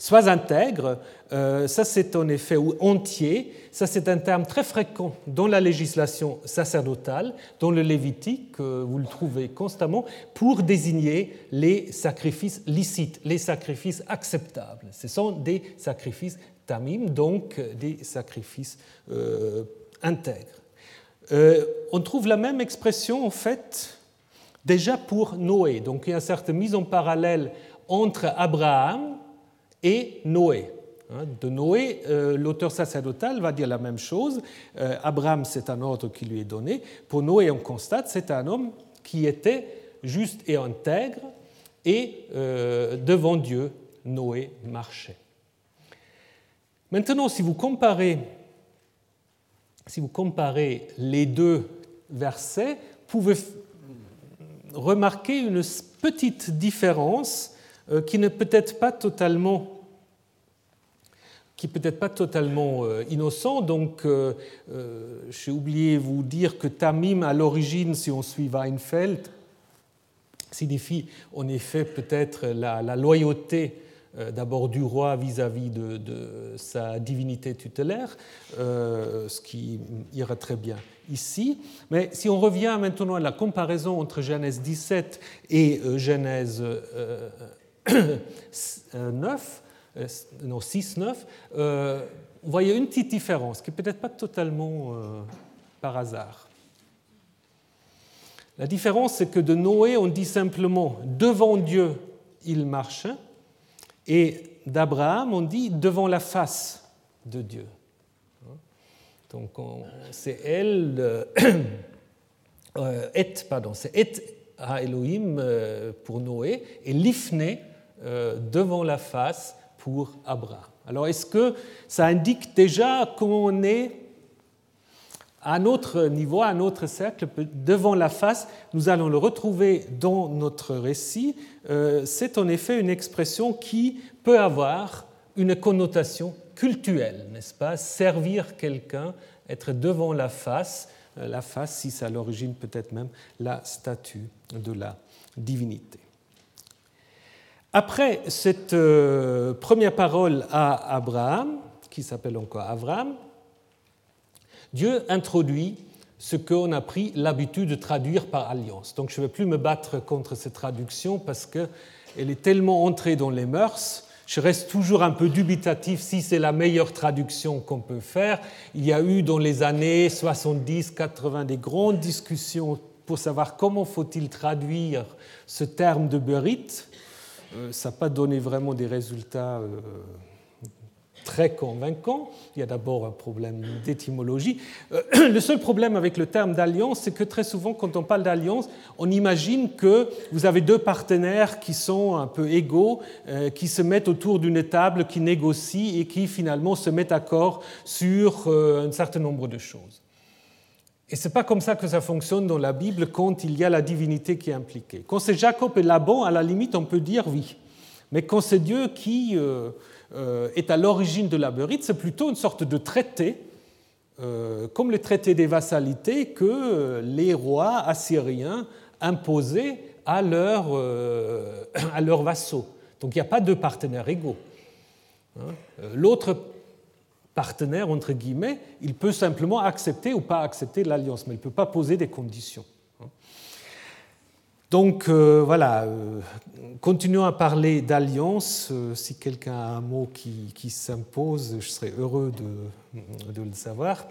B: Sois intègre, euh, ça c'est en effet, ou entier, ça c'est un terme très fréquent dans la législation sacerdotale, dans le Lévitique, vous le trouvez constamment, pour désigner les sacrifices licites, les sacrifices acceptables. Ce sont des sacrifices tamim, donc des sacrifices euh, intègres. Euh, on trouve la même expression en fait déjà pour Noé. Donc il y a une certaine mise en parallèle entre Abraham, et Noé. Hein, de Noé, euh, l'auteur sacerdotal va dire la même chose. Euh, Abraham, c'est un ordre qui lui est donné. Pour Noé, on constate, c'est un homme qui était juste et intègre, et euh, devant Dieu, Noé marchait. Maintenant, si vous comparez, si vous comparez les deux versets, vous pouvez remarquer une petite différence qui n'est peut-être pas totalement qui peut-être pas totalement euh, innocent. Donc, euh, j'ai oublié de vous dire que Tamim, à l'origine, si on suit Weinfeld, signifie en effet peut-être la, loyauté d'abord du roi vis-à-vis de, de, sa divinité tutélaire, ce qui ira très bien ici. Mais si on revient maintenant à la comparaison entre Genèse 17 et Genèse 9, euh, non, 6, 9, euh, vous voyez une petite différence qui n'est peut-être pas totalement euh, par hasard. La différence, c'est que de Noé, on dit simplement devant Dieu, il marche, et d'Abraham, on dit devant la face de Dieu. Donc c'est elle, et, pardon, c'est et à Elohim pour Noé, et l'ifne euh, devant la face pour Abraham. Alors est-ce que ça indique déjà qu'on est à un autre niveau, à un autre cercle, devant la face? Nous allons le retrouver dans notre récit. Euh, c'est en effet une expression qui peut avoir une connotation cultuelle, n'est-ce pas? Servir quelqu'un, être devant la face, euh, la face, si c'est à l'origine peut-être même la statue de la divinité. Après cette euh, première parole à Abraham, qui s'appelle encore Abraham, Dieu introduit ce qu'on a pris l'habitude de traduire par alliance. Donc je ne vais plus me battre contre cette traduction parce qu'elle est tellement entrée dans les mœurs. Je reste toujours un peu dubitatif si c'est la meilleure traduction qu'on peut faire. Il y a eu dans les années 70-80 des grandes discussions pour savoir comment faut-il traduire ce terme de berit ça n'a pas donné vraiment des résultats euh, très convaincants. Il y a d'abord un problème d'étymologie. Euh, le seul problème avec le terme d'alliance, c'est que très souvent, quand on parle d'alliance, on imagine que vous avez deux partenaires qui sont un peu égaux, qui se mettent autour d'une table, qui négocient et qui finalement se mettent d'accord sur un certain nombre de choses. Et ce n'est pas comme ça que ça fonctionne dans la Bible quand il y a la divinité qui est impliquée. Quand c'est Jacob et Laban, à la limite, on peut dire oui. Mais quand c'est Dieu qui euh, euh, est à l'origine de la beurite, c'est plutôt une sorte de traité, euh, comme le traité des vassalités que les rois assyriens imposaient à, leur, à leurs vassaux. Donc il n'y a pas deux partenaires égaux. Hein. L'autre partenaire, entre guillemets, il peut simplement accepter ou pas accepter l'alliance, mais il ne peut pas poser des conditions. Donc euh, voilà, euh, continuons à parler d'alliance. Euh, si quelqu'un a un mot qui, s'impose, je serais heureux de, de le savoir.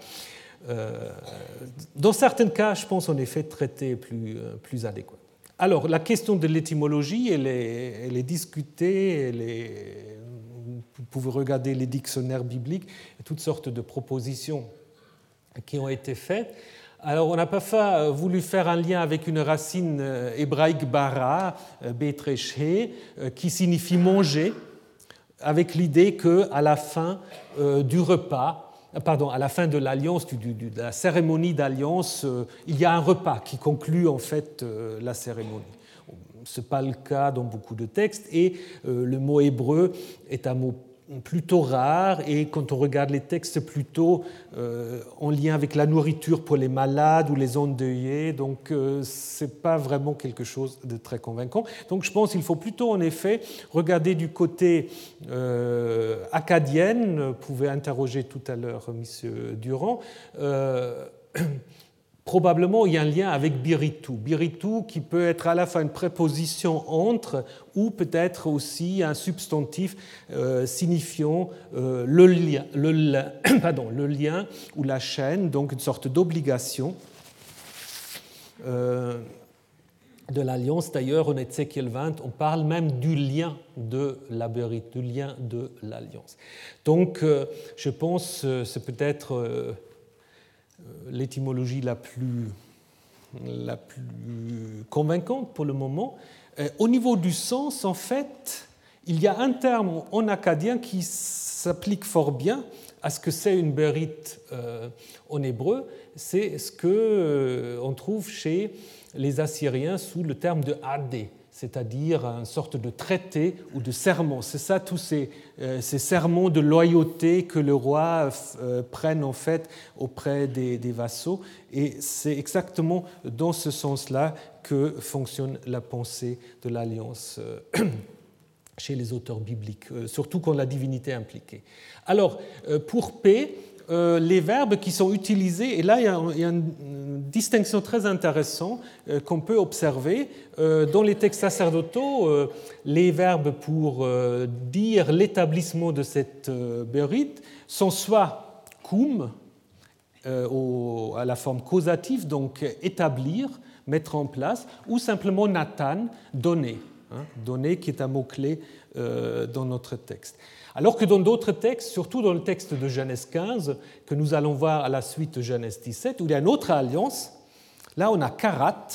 B: dans certains cas, je pense en effet traiter plus, plus adéquat. Alors, la question de l'étymologie, elle est, elle est discutée, elle est pouvez regarder les dictionnaires bibliques toutes sortes de propositions qui ont été faites. Alors, on n'a pas euh, voulu faire un lien avec une racine euh, hébraïque bara, euh, betreché, qui signifie manger, avec l'idée qu'à la fin du repas, pardon, à la fin de l'alliance, de la cérémonie d'alliance, il y a un repas qui conclut en fait la cérémonie ce n'est pas le cas dans beaucoup de textes, et le mot hébreu est un mot plutôt rare et quand on regarde les textes plutôt euh, en lien avec la nourriture pour les malades ou les endeuillés, donc euh, ce n'est pas vraiment quelque chose de très convaincant. Donc je pense qu'il faut plutôt en effet regarder du côté euh, acadienne, vous pouvez interroger tout à l'heure M. Durand. probablement il y a un lien avec biritou. Biritou qui peut être à la fois une préposition entre ou peut-être aussi un substantif euh, signifiant euh, le, lien, pardon, le, lien, ou la chaîne, donc une sorte d'obligation. Euh, de l'alliance. D'ailleurs, en Ézéchiel 20, on parle même du lien de la du lien de l'alliance. Donc, je pense, c'est peut-être l'étymologie la plus, la plus convaincante pour le moment. Euh, au niveau du sens, en fait, il y a un terme en acadien qui s'applique fort bien à ce que c'est une bérite euh, en hébreu. C'est ce qu'on trouve chez les Assyriens sous le terme de adé c'est-à-dire une sorte de traité ou de serment. C'est ça, tous ces, euh, ces, sermons de loyauté que le roi euh, prenne en fait auprès des, vassaux. Et c'est exactement dans ce sens-là que fonctionne la pensée de l'alliance euh, chez les auteurs bibliques, surtout quand la divinité est impliquée. Alors, pour paix, euh, les verbes qui sont utilisés, et là il y a, une distinction très intéressante euh, qu'on peut observer. Euh, dans les textes sacerdotaux, les verbes pour dire l'établissement de cette bérite sont soit cum, à la forme causative, donc établir, mettre en place, ou simplement Nathan, donner, hein, donner qui est un mot-clé dans notre texte. Alors que dans d'autres textes, surtout dans le texte de Genèse 15, que nous allons voir à la suite de Genèse 17, où il y a une autre alliance, là on a karat,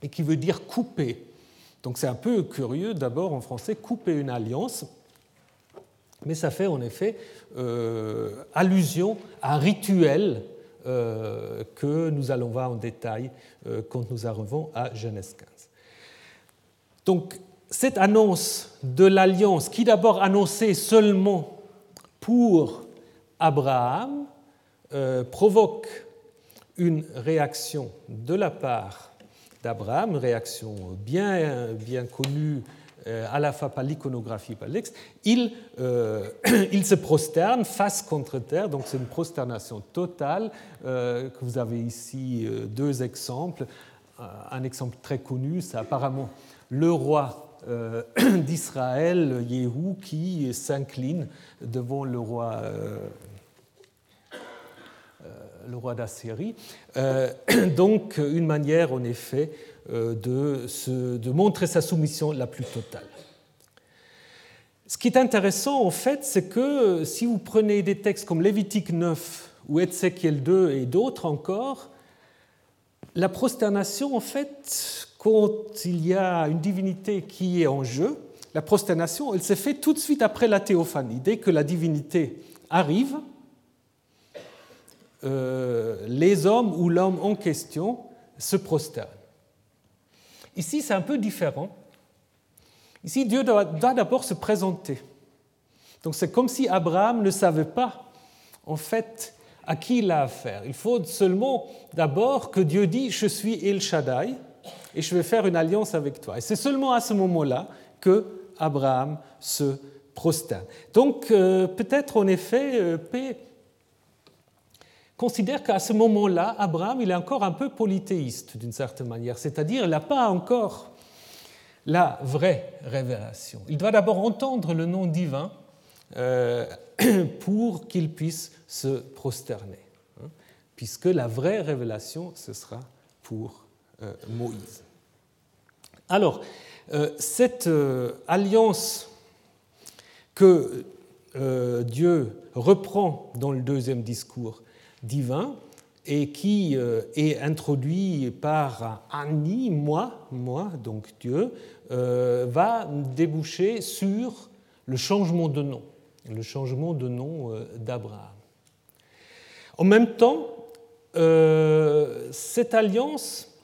B: et qui veut dire couper. Donc c'est un peu curieux d'abord en français, couper une alliance, mais ça fait en effet euh, allusion à un rituel euh, que nous allons voir en détail euh, quand nous arrivons à Genèse 15. Donc cette annonce de l'alliance, qui d'abord annonçait seulement pour Abraham, euh, provoque une réaction de la part d'Abraham, réaction bien, bien connue euh, à la fois par l'iconographie par l'ex, il, euh, il, se prosterne face contre terre, donc c'est une prosternation totale, vous avez ici deux exemples. Un exemple très connu, c'est apparemment le roi d'Israël, Yehou, qui s'incline devant le roi, euh, euh, le roi d'Assyrie. donc, une manière, en effet, de, de montrer sa soumission la plus totale. Ce qui est intéressant, en fait, c'est que si vous prenez des textes comme Lévitique 9 ou Ézéchiel 2 et d'autres encore, la prosternation, en fait, quand il y a une divinité qui est en jeu, la prosternation, elle se fait tout de suite après la théophanie. Dès que la divinité arrive, euh, les hommes ou l'homme en question se prosternent. Ici, c'est un peu différent. Ici, Dieu doit d'abord se présenter. Donc c'est comme si Abraham ne savait pas, en fait, à qui il a affaire. Il faut seulement d'abord que Dieu dit Je suis El Shaddai, et je vais faire une alliance avec toi. Et c'est seulement à ce moment-là que Abraham se prosterne. Donc euh, peut-être en effet, euh, P considère qu'à ce moment-là, Abraham il est encore un peu polythéiste d'une certaine manière, c'est-à-dire il n'a pas encore la vraie révélation. Il doit d'abord entendre le nom divin euh, pour qu'il puisse se prosterner, hein, puisque la vraie révélation, ce sera pour Moïse. Alors, euh, cette euh, alliance que Dieu reprend dans le deuxième discours divin et qui est introduit par Ani, moi, moi, donc Dieu, va déboucher sur le changement de nom, le changement de nom d'Abraham. En même temps, cette alliance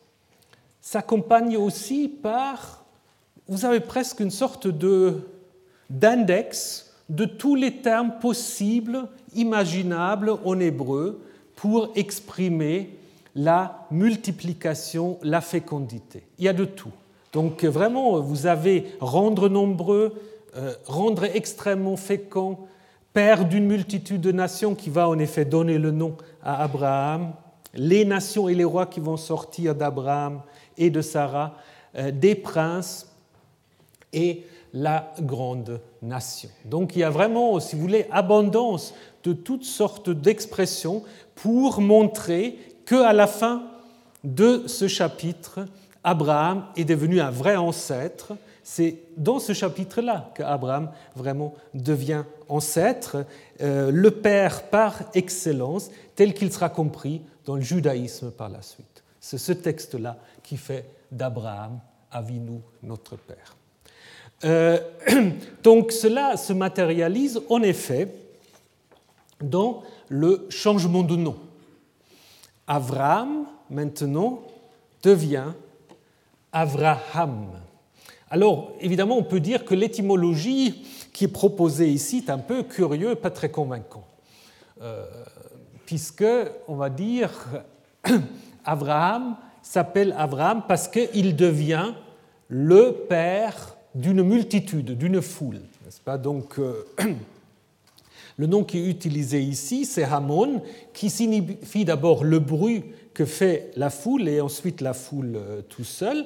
B: s'accompagne aussi par, vous avez presque une sorte d'index de tous les termes possibles, imaginables en hébreu pour exprimer la multiplication, la fécondité. Il y a de tout. Donc vraiment, vous avez rendre nombreux, euh, rendre extrêmement fécond, père d'une multitude de nations qui va en effet donner le nom à Abraham, les nations et les rois qui vont sortir d'Abraham et de Sarah, euh, des princes et la grande nation. Donc il y a vraiment, si vous voulez, abondance de toutes sortes d'expressions pour montrer qu'à la fin de ce chapitre, Abraham est devenu un vrai ancêtre. C'est dans ce chapitre-là qu'Abraham vraiment devient ancêtre, euh, le père par excellence, tel qu'il sera compris dans le judaïsme par la suite. C'est ce texte-là qui fait d'Abraham Avinu notre père. Euh, donc cela se matérialise en effet dans le changement de nom. Abraham, maintenant, devient Avraham. Alors, évidemment, on peut dire que l'étymologie qui est proposée ici est un peu curieux, pas très convaincant. Euh, puisque, on va dire, Abraham s'appelle Abraham parce qu'il devient le père d'une multitude, d'une foule. N'est-ce pas? Donc, euh, le nom qui est utilisé ici, c'est Hamon, qui signifie d'abord le bruit que fait la foule et ensuite la foule euh, tout seul.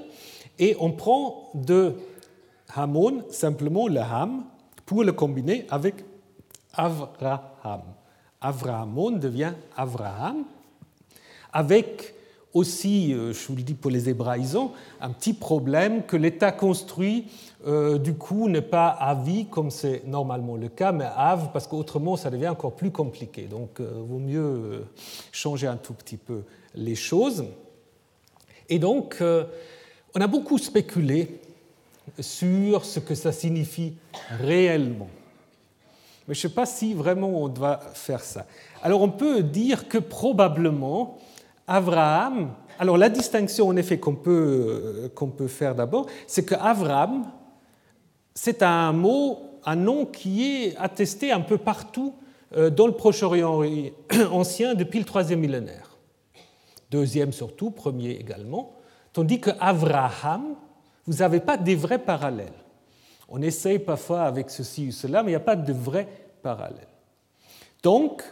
B: Et on prend de Hamon simplement le Ham pour le combiner avec Avraham. Avrahamon devient Avraham, avec aussi, euh, je vous le dis pour les hébraïsants, un petit problème que l'État construit, euh, du coup, n'est pas Avi comme c'est normalement le cas, mais Av, parce qu'autrement, ça devient encore plus compliqué. Donc, il vaut mieux changer un tout petit peu les choses. Et donc, euh, on a beaucoup spéculé sur ce que ça signifie réellement. Mais je ne sais pas si vraiment on doit faire ça. Alors on peut dire que probablement Abraham, alors la distinction en effet qu'on peut, euh, peut faire d'abord, c'est que Abraham, c'est un mot, un nom qui est attesté un peu partout euh, dans le Proche-Orient ancien depuis le troisième millénaire deuxième surtout, premier également, tandis que Avraham, vous n'avez pas des vrais parallèles. On essaye parfois avec ceci ou cela, mais il n'y a pas de vrais parallèles. Donc,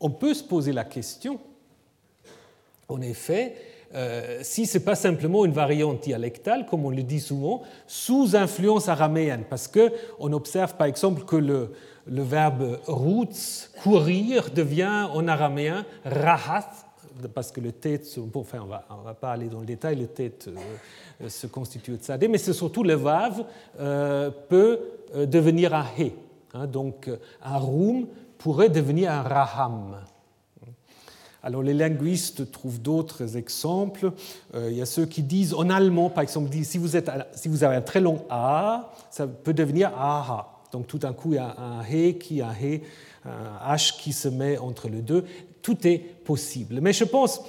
B: on peut se poser la question, en effet, euh, si ce n'est pas simplement une variante dialectale, comme on le dit souvent, sous influence araméenne, parce qu'on observe par exemple que le, le verbe roots, courir, devient en araméen rahat, parce que le tête, enfin on va, ne va pas aller dans le détail, le tête euh, se constitue de sadé, mais c'est surtout le vav euh, peut euh, devenir un he. Hein, donc un roum pourrait devenir un raham. Alors les linguistes trouvent d'autres exemples. il y a ceux qui disent en allemand, par exemple, si vous, avez un très long a, ça peut devenir aha. Donc tout d'un coup, il y a un he qui un he, un h qui se met entre les deux tout est possible. Mais je pense,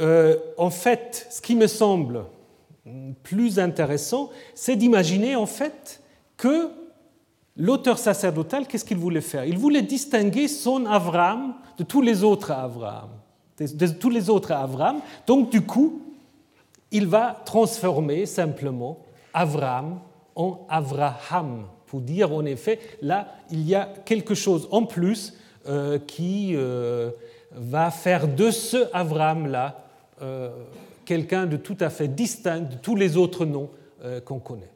B: euh, en fait, ce qui me semble plus intéressant, c'est d'imaginer en fait que l'auteur sacerdotal, qu'est-ce qu'il voulait faire? Il voulait distinguer son Avram de tous les autres Avram, de, tous les autres Avram. Donc du coup, il va transformer simplement Avram en Avraham, pour dire en effet, là, il y a quelque chose en plus euh, qui euh, va faire de ce Avram-là euh, quelqu'un de tout à fait distinct de tous les autres noms qu'on connaît.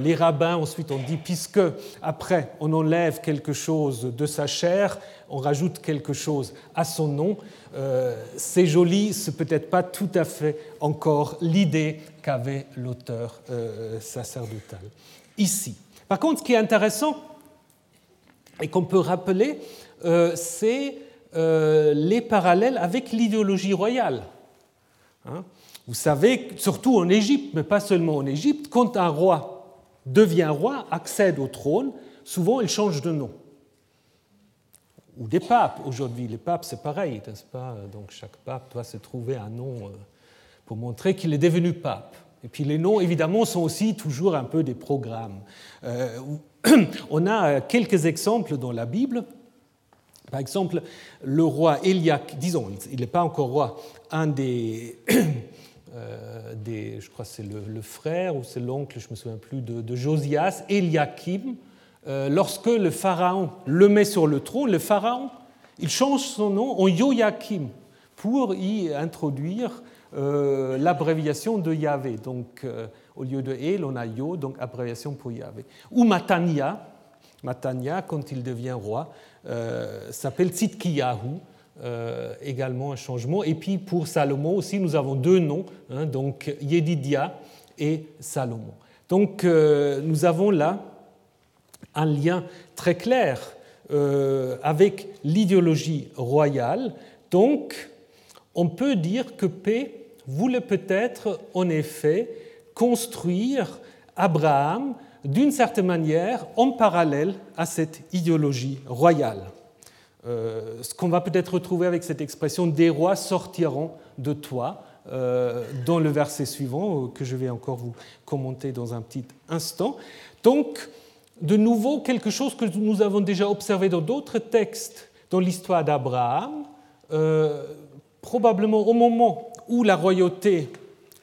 B: Les rabbins ensuite ont dit, puisque après on enlève quelque chose de sa chair, on rajoute quelque chose à son nom, euh, c'est joli, c'est peut-être pas tout à fait encore l'idée qu'avait l'auteur sacerdotal ici. Par contre, ce qui est intéressant et qu'on peut rappeler, c'est euh, les parallèles avec l'idéologie royale. Hein. Vous savez, surtout en Égypte, mais pas seulement en Égypte, quand un roi devient roi, accède au trône, souvent il change de nom. Ou des papes. Aujourd'hui, les papes, c'est pareil, n'est-ce pas? Donc chaque pape doit se trouver un nom euh, pour montrer qu'il est devenu pape. Et puis les noms, évidemment, sont aussi toujours un peu des programmes. Euh, on a quelques exemples dans la Bible. Par exemple, le roi Eliak, disons, il n'est pas encore roi, un des, euh, des je crois c'est le, frère ou c'est l'oncle, je ne me souviens plus, de, Josias, Eliakim, euh, lorsque le pharaon le met sur le trône, le pharaon, il change son nom en Joachim pour y introduire euh, l'abréviation de Yahvé. Donc, euh, au lieu de El, on a Yo, donc abréviation pour Yahvé. Ou Matania, Matania, quand il devient roi, euh, s'appelle Tzidkiyahu, également un changement. Et puis pour Salomon aussi, nous avons deux noms, hein, donc Yedidia et Salomon. Donc nous avons là un lien très clair avec l'idéologie royale. Donc on peut dire que P voulait peut-être en effet construire Abraham d'une certaine manière en parallèle à cette idéologie royale. Euh, ce qu'on va peut-être retrouver avec cette expression des rois sortiront de toi euh, dans le verset suivant euh, que je vais encore vous commenter dans un petit instant. Donc, de nouveau, quelque chose que nous avons déjà observé dans d'autres textes dans l'histoire d'Abraham, probablement au moment où la royauté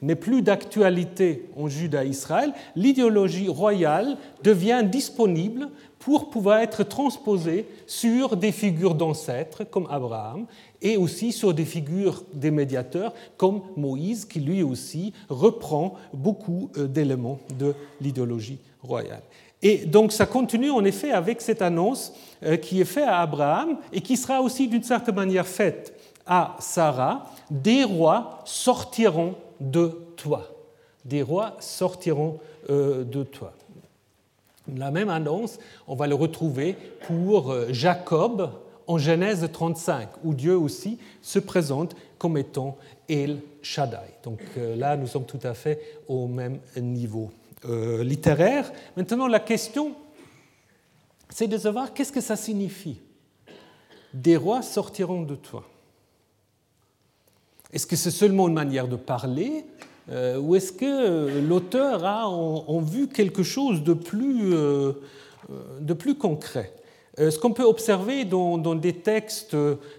B: n'est plus d'actualité en Juda Israël, l'idéologie royale devient disponible pour pouvoir être transposée sur des figures d'ancêtres comme Abraham et aussi sur des figures des médiateurs comme Moïse qui lui aussi reprend beaucoup euh, d'éléments de l'idéologie royale. Et donc ça continue en effet avec cette annonce euh, qui est faite à Abraham et qui sera aussi d'une certaine manière faite à Sarah, des rois sortiront de toi. Des rois sortiront euh, de toi. La même annonce, on va le retrouver pour euh, Jacob en Genèse 35, où Dieu aussi se présente comme étant El Shaddai. Donc euh, là, nous sommes tout à fait au même niveau littéraire. Maintenant, la question, c'est de savoir qu'est-ce que ça signifie. Des rois sortiront de toi. Est-ce que c'est seulement une manière de parler euh, ou est-ce que l'auteur a en, vue quelque chose de plus, euh, euh, de plus concret? Ce qu'on peut observer dans, des textes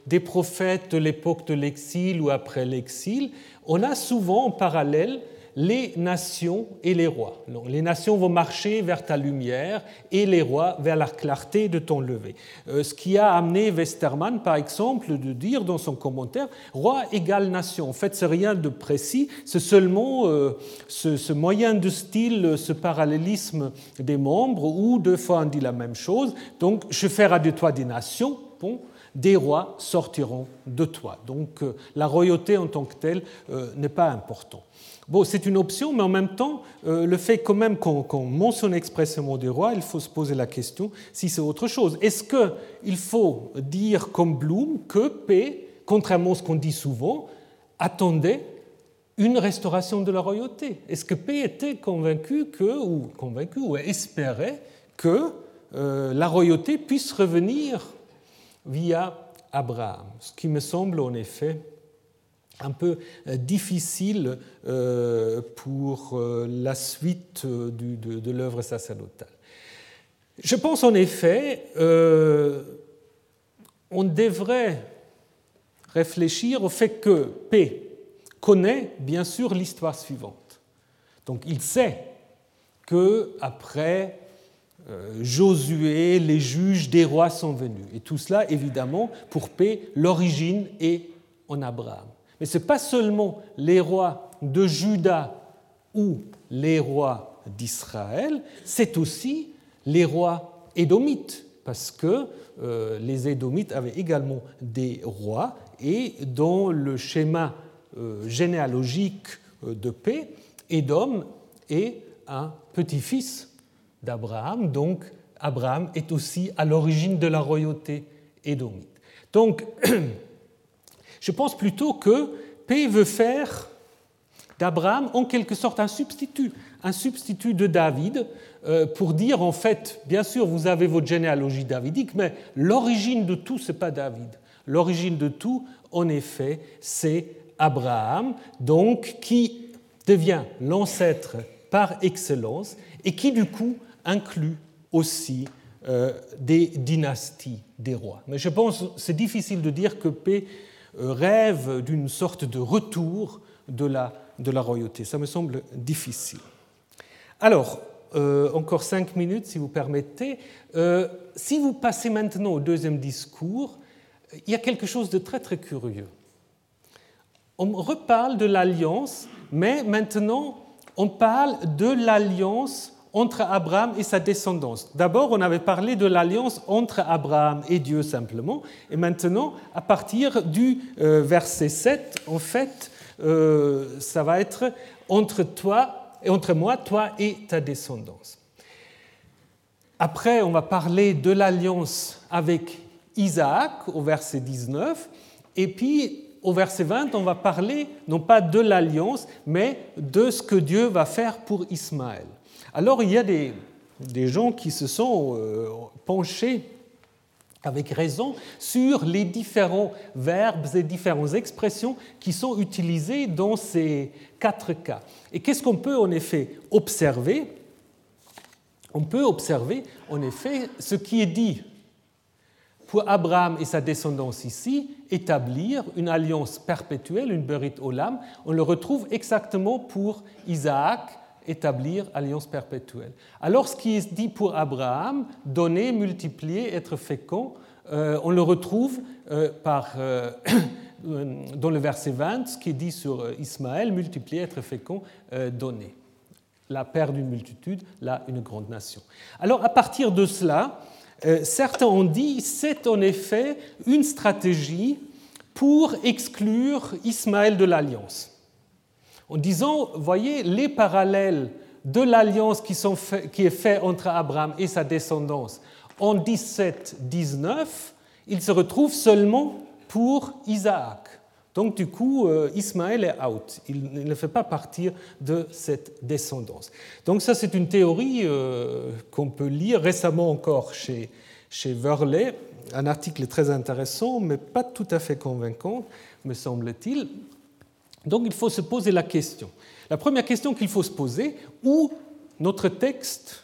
B: des prophètes de l'époque de l'exil ou après l'exil, on a souvent en parallèle les nations et les rois. les nations vont marcher vers ta lumière et les rois vers la clarté de ton lever. Euh, ce qui a amené Westermann, par exemple, de dire dans son commentaire roi égale nation. En fait, c'est rien de précis, c'est seulement euh, ce, moyen de style, ce parallélisme des membres où deux fois on dit la même chose. Donc, je ferai de toi des nations. Des rois sortiront de toi. Donc euh, la royauté en tant que telle n'est pas importante. Bon, c'est une option, mais en même temps, euh, le fait quand même qu'on mentionne expressément des rois, il faut se poser la question si c'est autre chose. Est-ce qu'il faut dire comme Bloom que P, contrairement à ce qu'on dit souvent, attendait une restauration de la royauté? Est-ce que P était convaincu que, ou convaincu, ou espérait que euh, la royauté puisse revenir via Abraham? Ce qui me semble en effet un peu euh, difficile euh, pour euh, la suite de l'œuvre sacerdotale. Je pense en effet, on devrait réfléchir au fait que P connaît bien sûr l'histoire suivante. Donc il sait que après Josué, les juges des rois sont venus. Et tout cela, évidemment, pour P, l'origine est en Abraham. Mais ce n'est pas seulement les rois de Juda ou les rois d'Israël, c'est aussi les rois édomites, parce que euh, les édomites avaient également des rois, et dans le schéma euh, généalogique euh, de paix, Édom est un petit-fils d'Abraham, donc Abraham est aussi à l'origine de la royauté édomite. Donc, Je pense plutôt que P veut faire d'Abraham en quelque sorte un substitut, un substitut de David, euh, pour dire en fait, bien sûr, vous avez votre généalogie davidique, mais l'origine de tout, ce n'est pas David. L'origine de tout, en effet, c'est Abraham, donc qui devient l'ancêtre par excellence et qui du coup inclut aussi euh, des dynasties des rois. Mais je pense c'est difficile de dire que P rêve d'une sorte de retour de la, royauté. Ça me semble difficile. Alors, euh, encore cinq minutes si vous permettez. si vous passez maintenant au deuxième discours, il y a quelque chose de très très curieux. On reparle de l'alliance, mais maintenant on parle de l'alliance entre Abraham et sa descendance. D'abord, on avait parlé de l'alliance entre Abraham et Dieu simplement, et maintenant, à partir du euh, verset 7, en fait, euh, ça va être entre toi et entre moi, toi et ta descendance. Après, on va parler de l'alliance avec Isaac au verset 19, et puis au verset 20, on va parler non pas de l'alliance, mais de ce que Dieu va faire pour Ismaël. Alors il y a des, gens qui se sont euh, penchés avec raison sur les différents verbes et différentes expressions qui sont utilisées dans ces quatre cas. Et qu'est-ce qu'on peut en effet observer? On peut observer en effet ce qui est dit pour Abraham et sa descendance ici, établir une alliance perpétuelle, une berit olam. On le retrouve exactement pour Isaac établir alliance perpétuelle. Alors ce qui est dit pour Abraham, donner, multiplier, être fécond, euh, on le retrouve euh, euh, dans le verset 20, ce qui est dit sur Ismaël, multiplier, être fécond, donner. La paire d'une multitude, là une grande nation. Alors à partir de cela, certains ont dit c'est en effet une stratégie pour exclure Ismaël de l'alliance en disant, voyez, les parallèles de l'alliance qui, est faite entre Abraham et sa descendance en 17-19, ils se retrouvent seulement pour Isaac. Donc du coup, euh, Ismaël est out. Il ne fait pas partie de cette descendance. Donc ça, c'est une théorie euh, qu'on peut lire récemment encore chez, chez Verlet, un article très intéressant, mais pas tout à fait convaincant, me semble-t-il. Donc il faut se poser la question. La première question qu'il faut se poser, où notre texte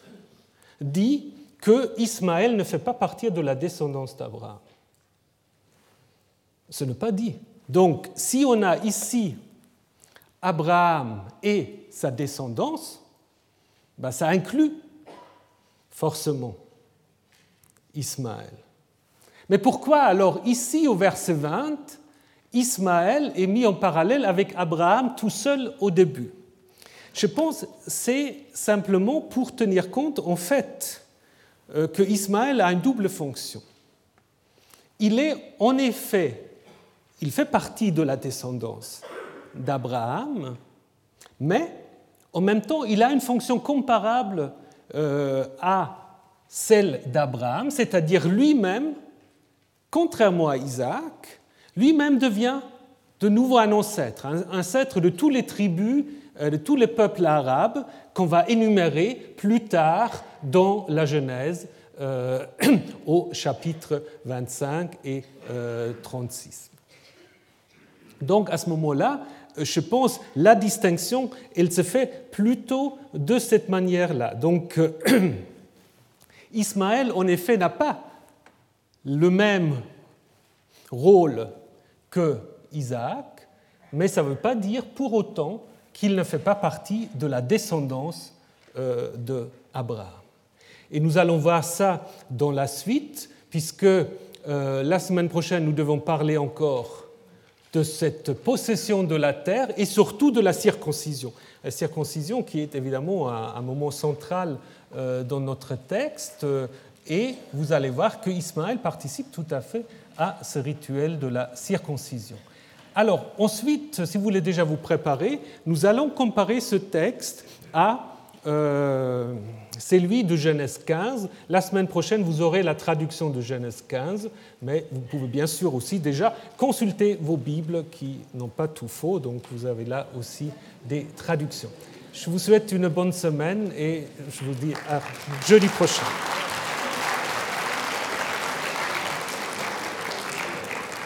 B: dit que Ismaël ne fait pas partie de la descendance d'Abraham? Ce n'est pas dit. Donc si on a ici Abraham et sa descendance, ben, ça inclut forcément Ismaël. Mais pourquoi alors ici au verset 20, Ismaël est mis en parallèle avec Abraham tout seul au début. Je pense c'est simplement pour tenir compte en fait euh, que Ismaël a une double fonction. Il est en effet, il fait partie de la descendance d'Abraham, mais en même temps, il a une fonction comparable euh, à celle d'Abraham, c'est-à-dire lui-même, contrairement à Isaac, lui-même devient de nouveau un ancêtre, un ancêtre de toutes les tribus, euh, de tous les peuples arabes qu'on va énumérer plus tard dans la Genèse euh, au chapitre 25 et 36. Euh, Donc à ce moment-là, je pense la distinction, elle se fait plutôt de cette manière-là. Donc Ismaël, en effet, n'a pas le même rôle que Isaac, mais ça ne veut pas dire pour autant qu'il ne fait pas partie de la descendance euh, d'Abraham. Et nous allons voir ça dans la suite, puisque euh, la semaine prochaine, nous devons parler encore de cette possession de la terre et surtout de la circoncision. La circoncision qui est évidemment un, moment central euh, dans notre texte, et vous allez voir que Ismaël participe tout à fait à ce rituel de la circoncision. Alors ensuite, si vous voulez déjà vous préparer, nous allons comparer ce texte à euh, celui de Genèse 15. La semaine prochaine, vous aurez la traduction de Genèse 15, mais vous pouvez bien sûr aussi déjà consulter vos Bibles qui n'ont pas tout faux, donc vous avez là aussi des traductions. Je vous souhaite une bonne semaine et je vous dis à jeudi prochain.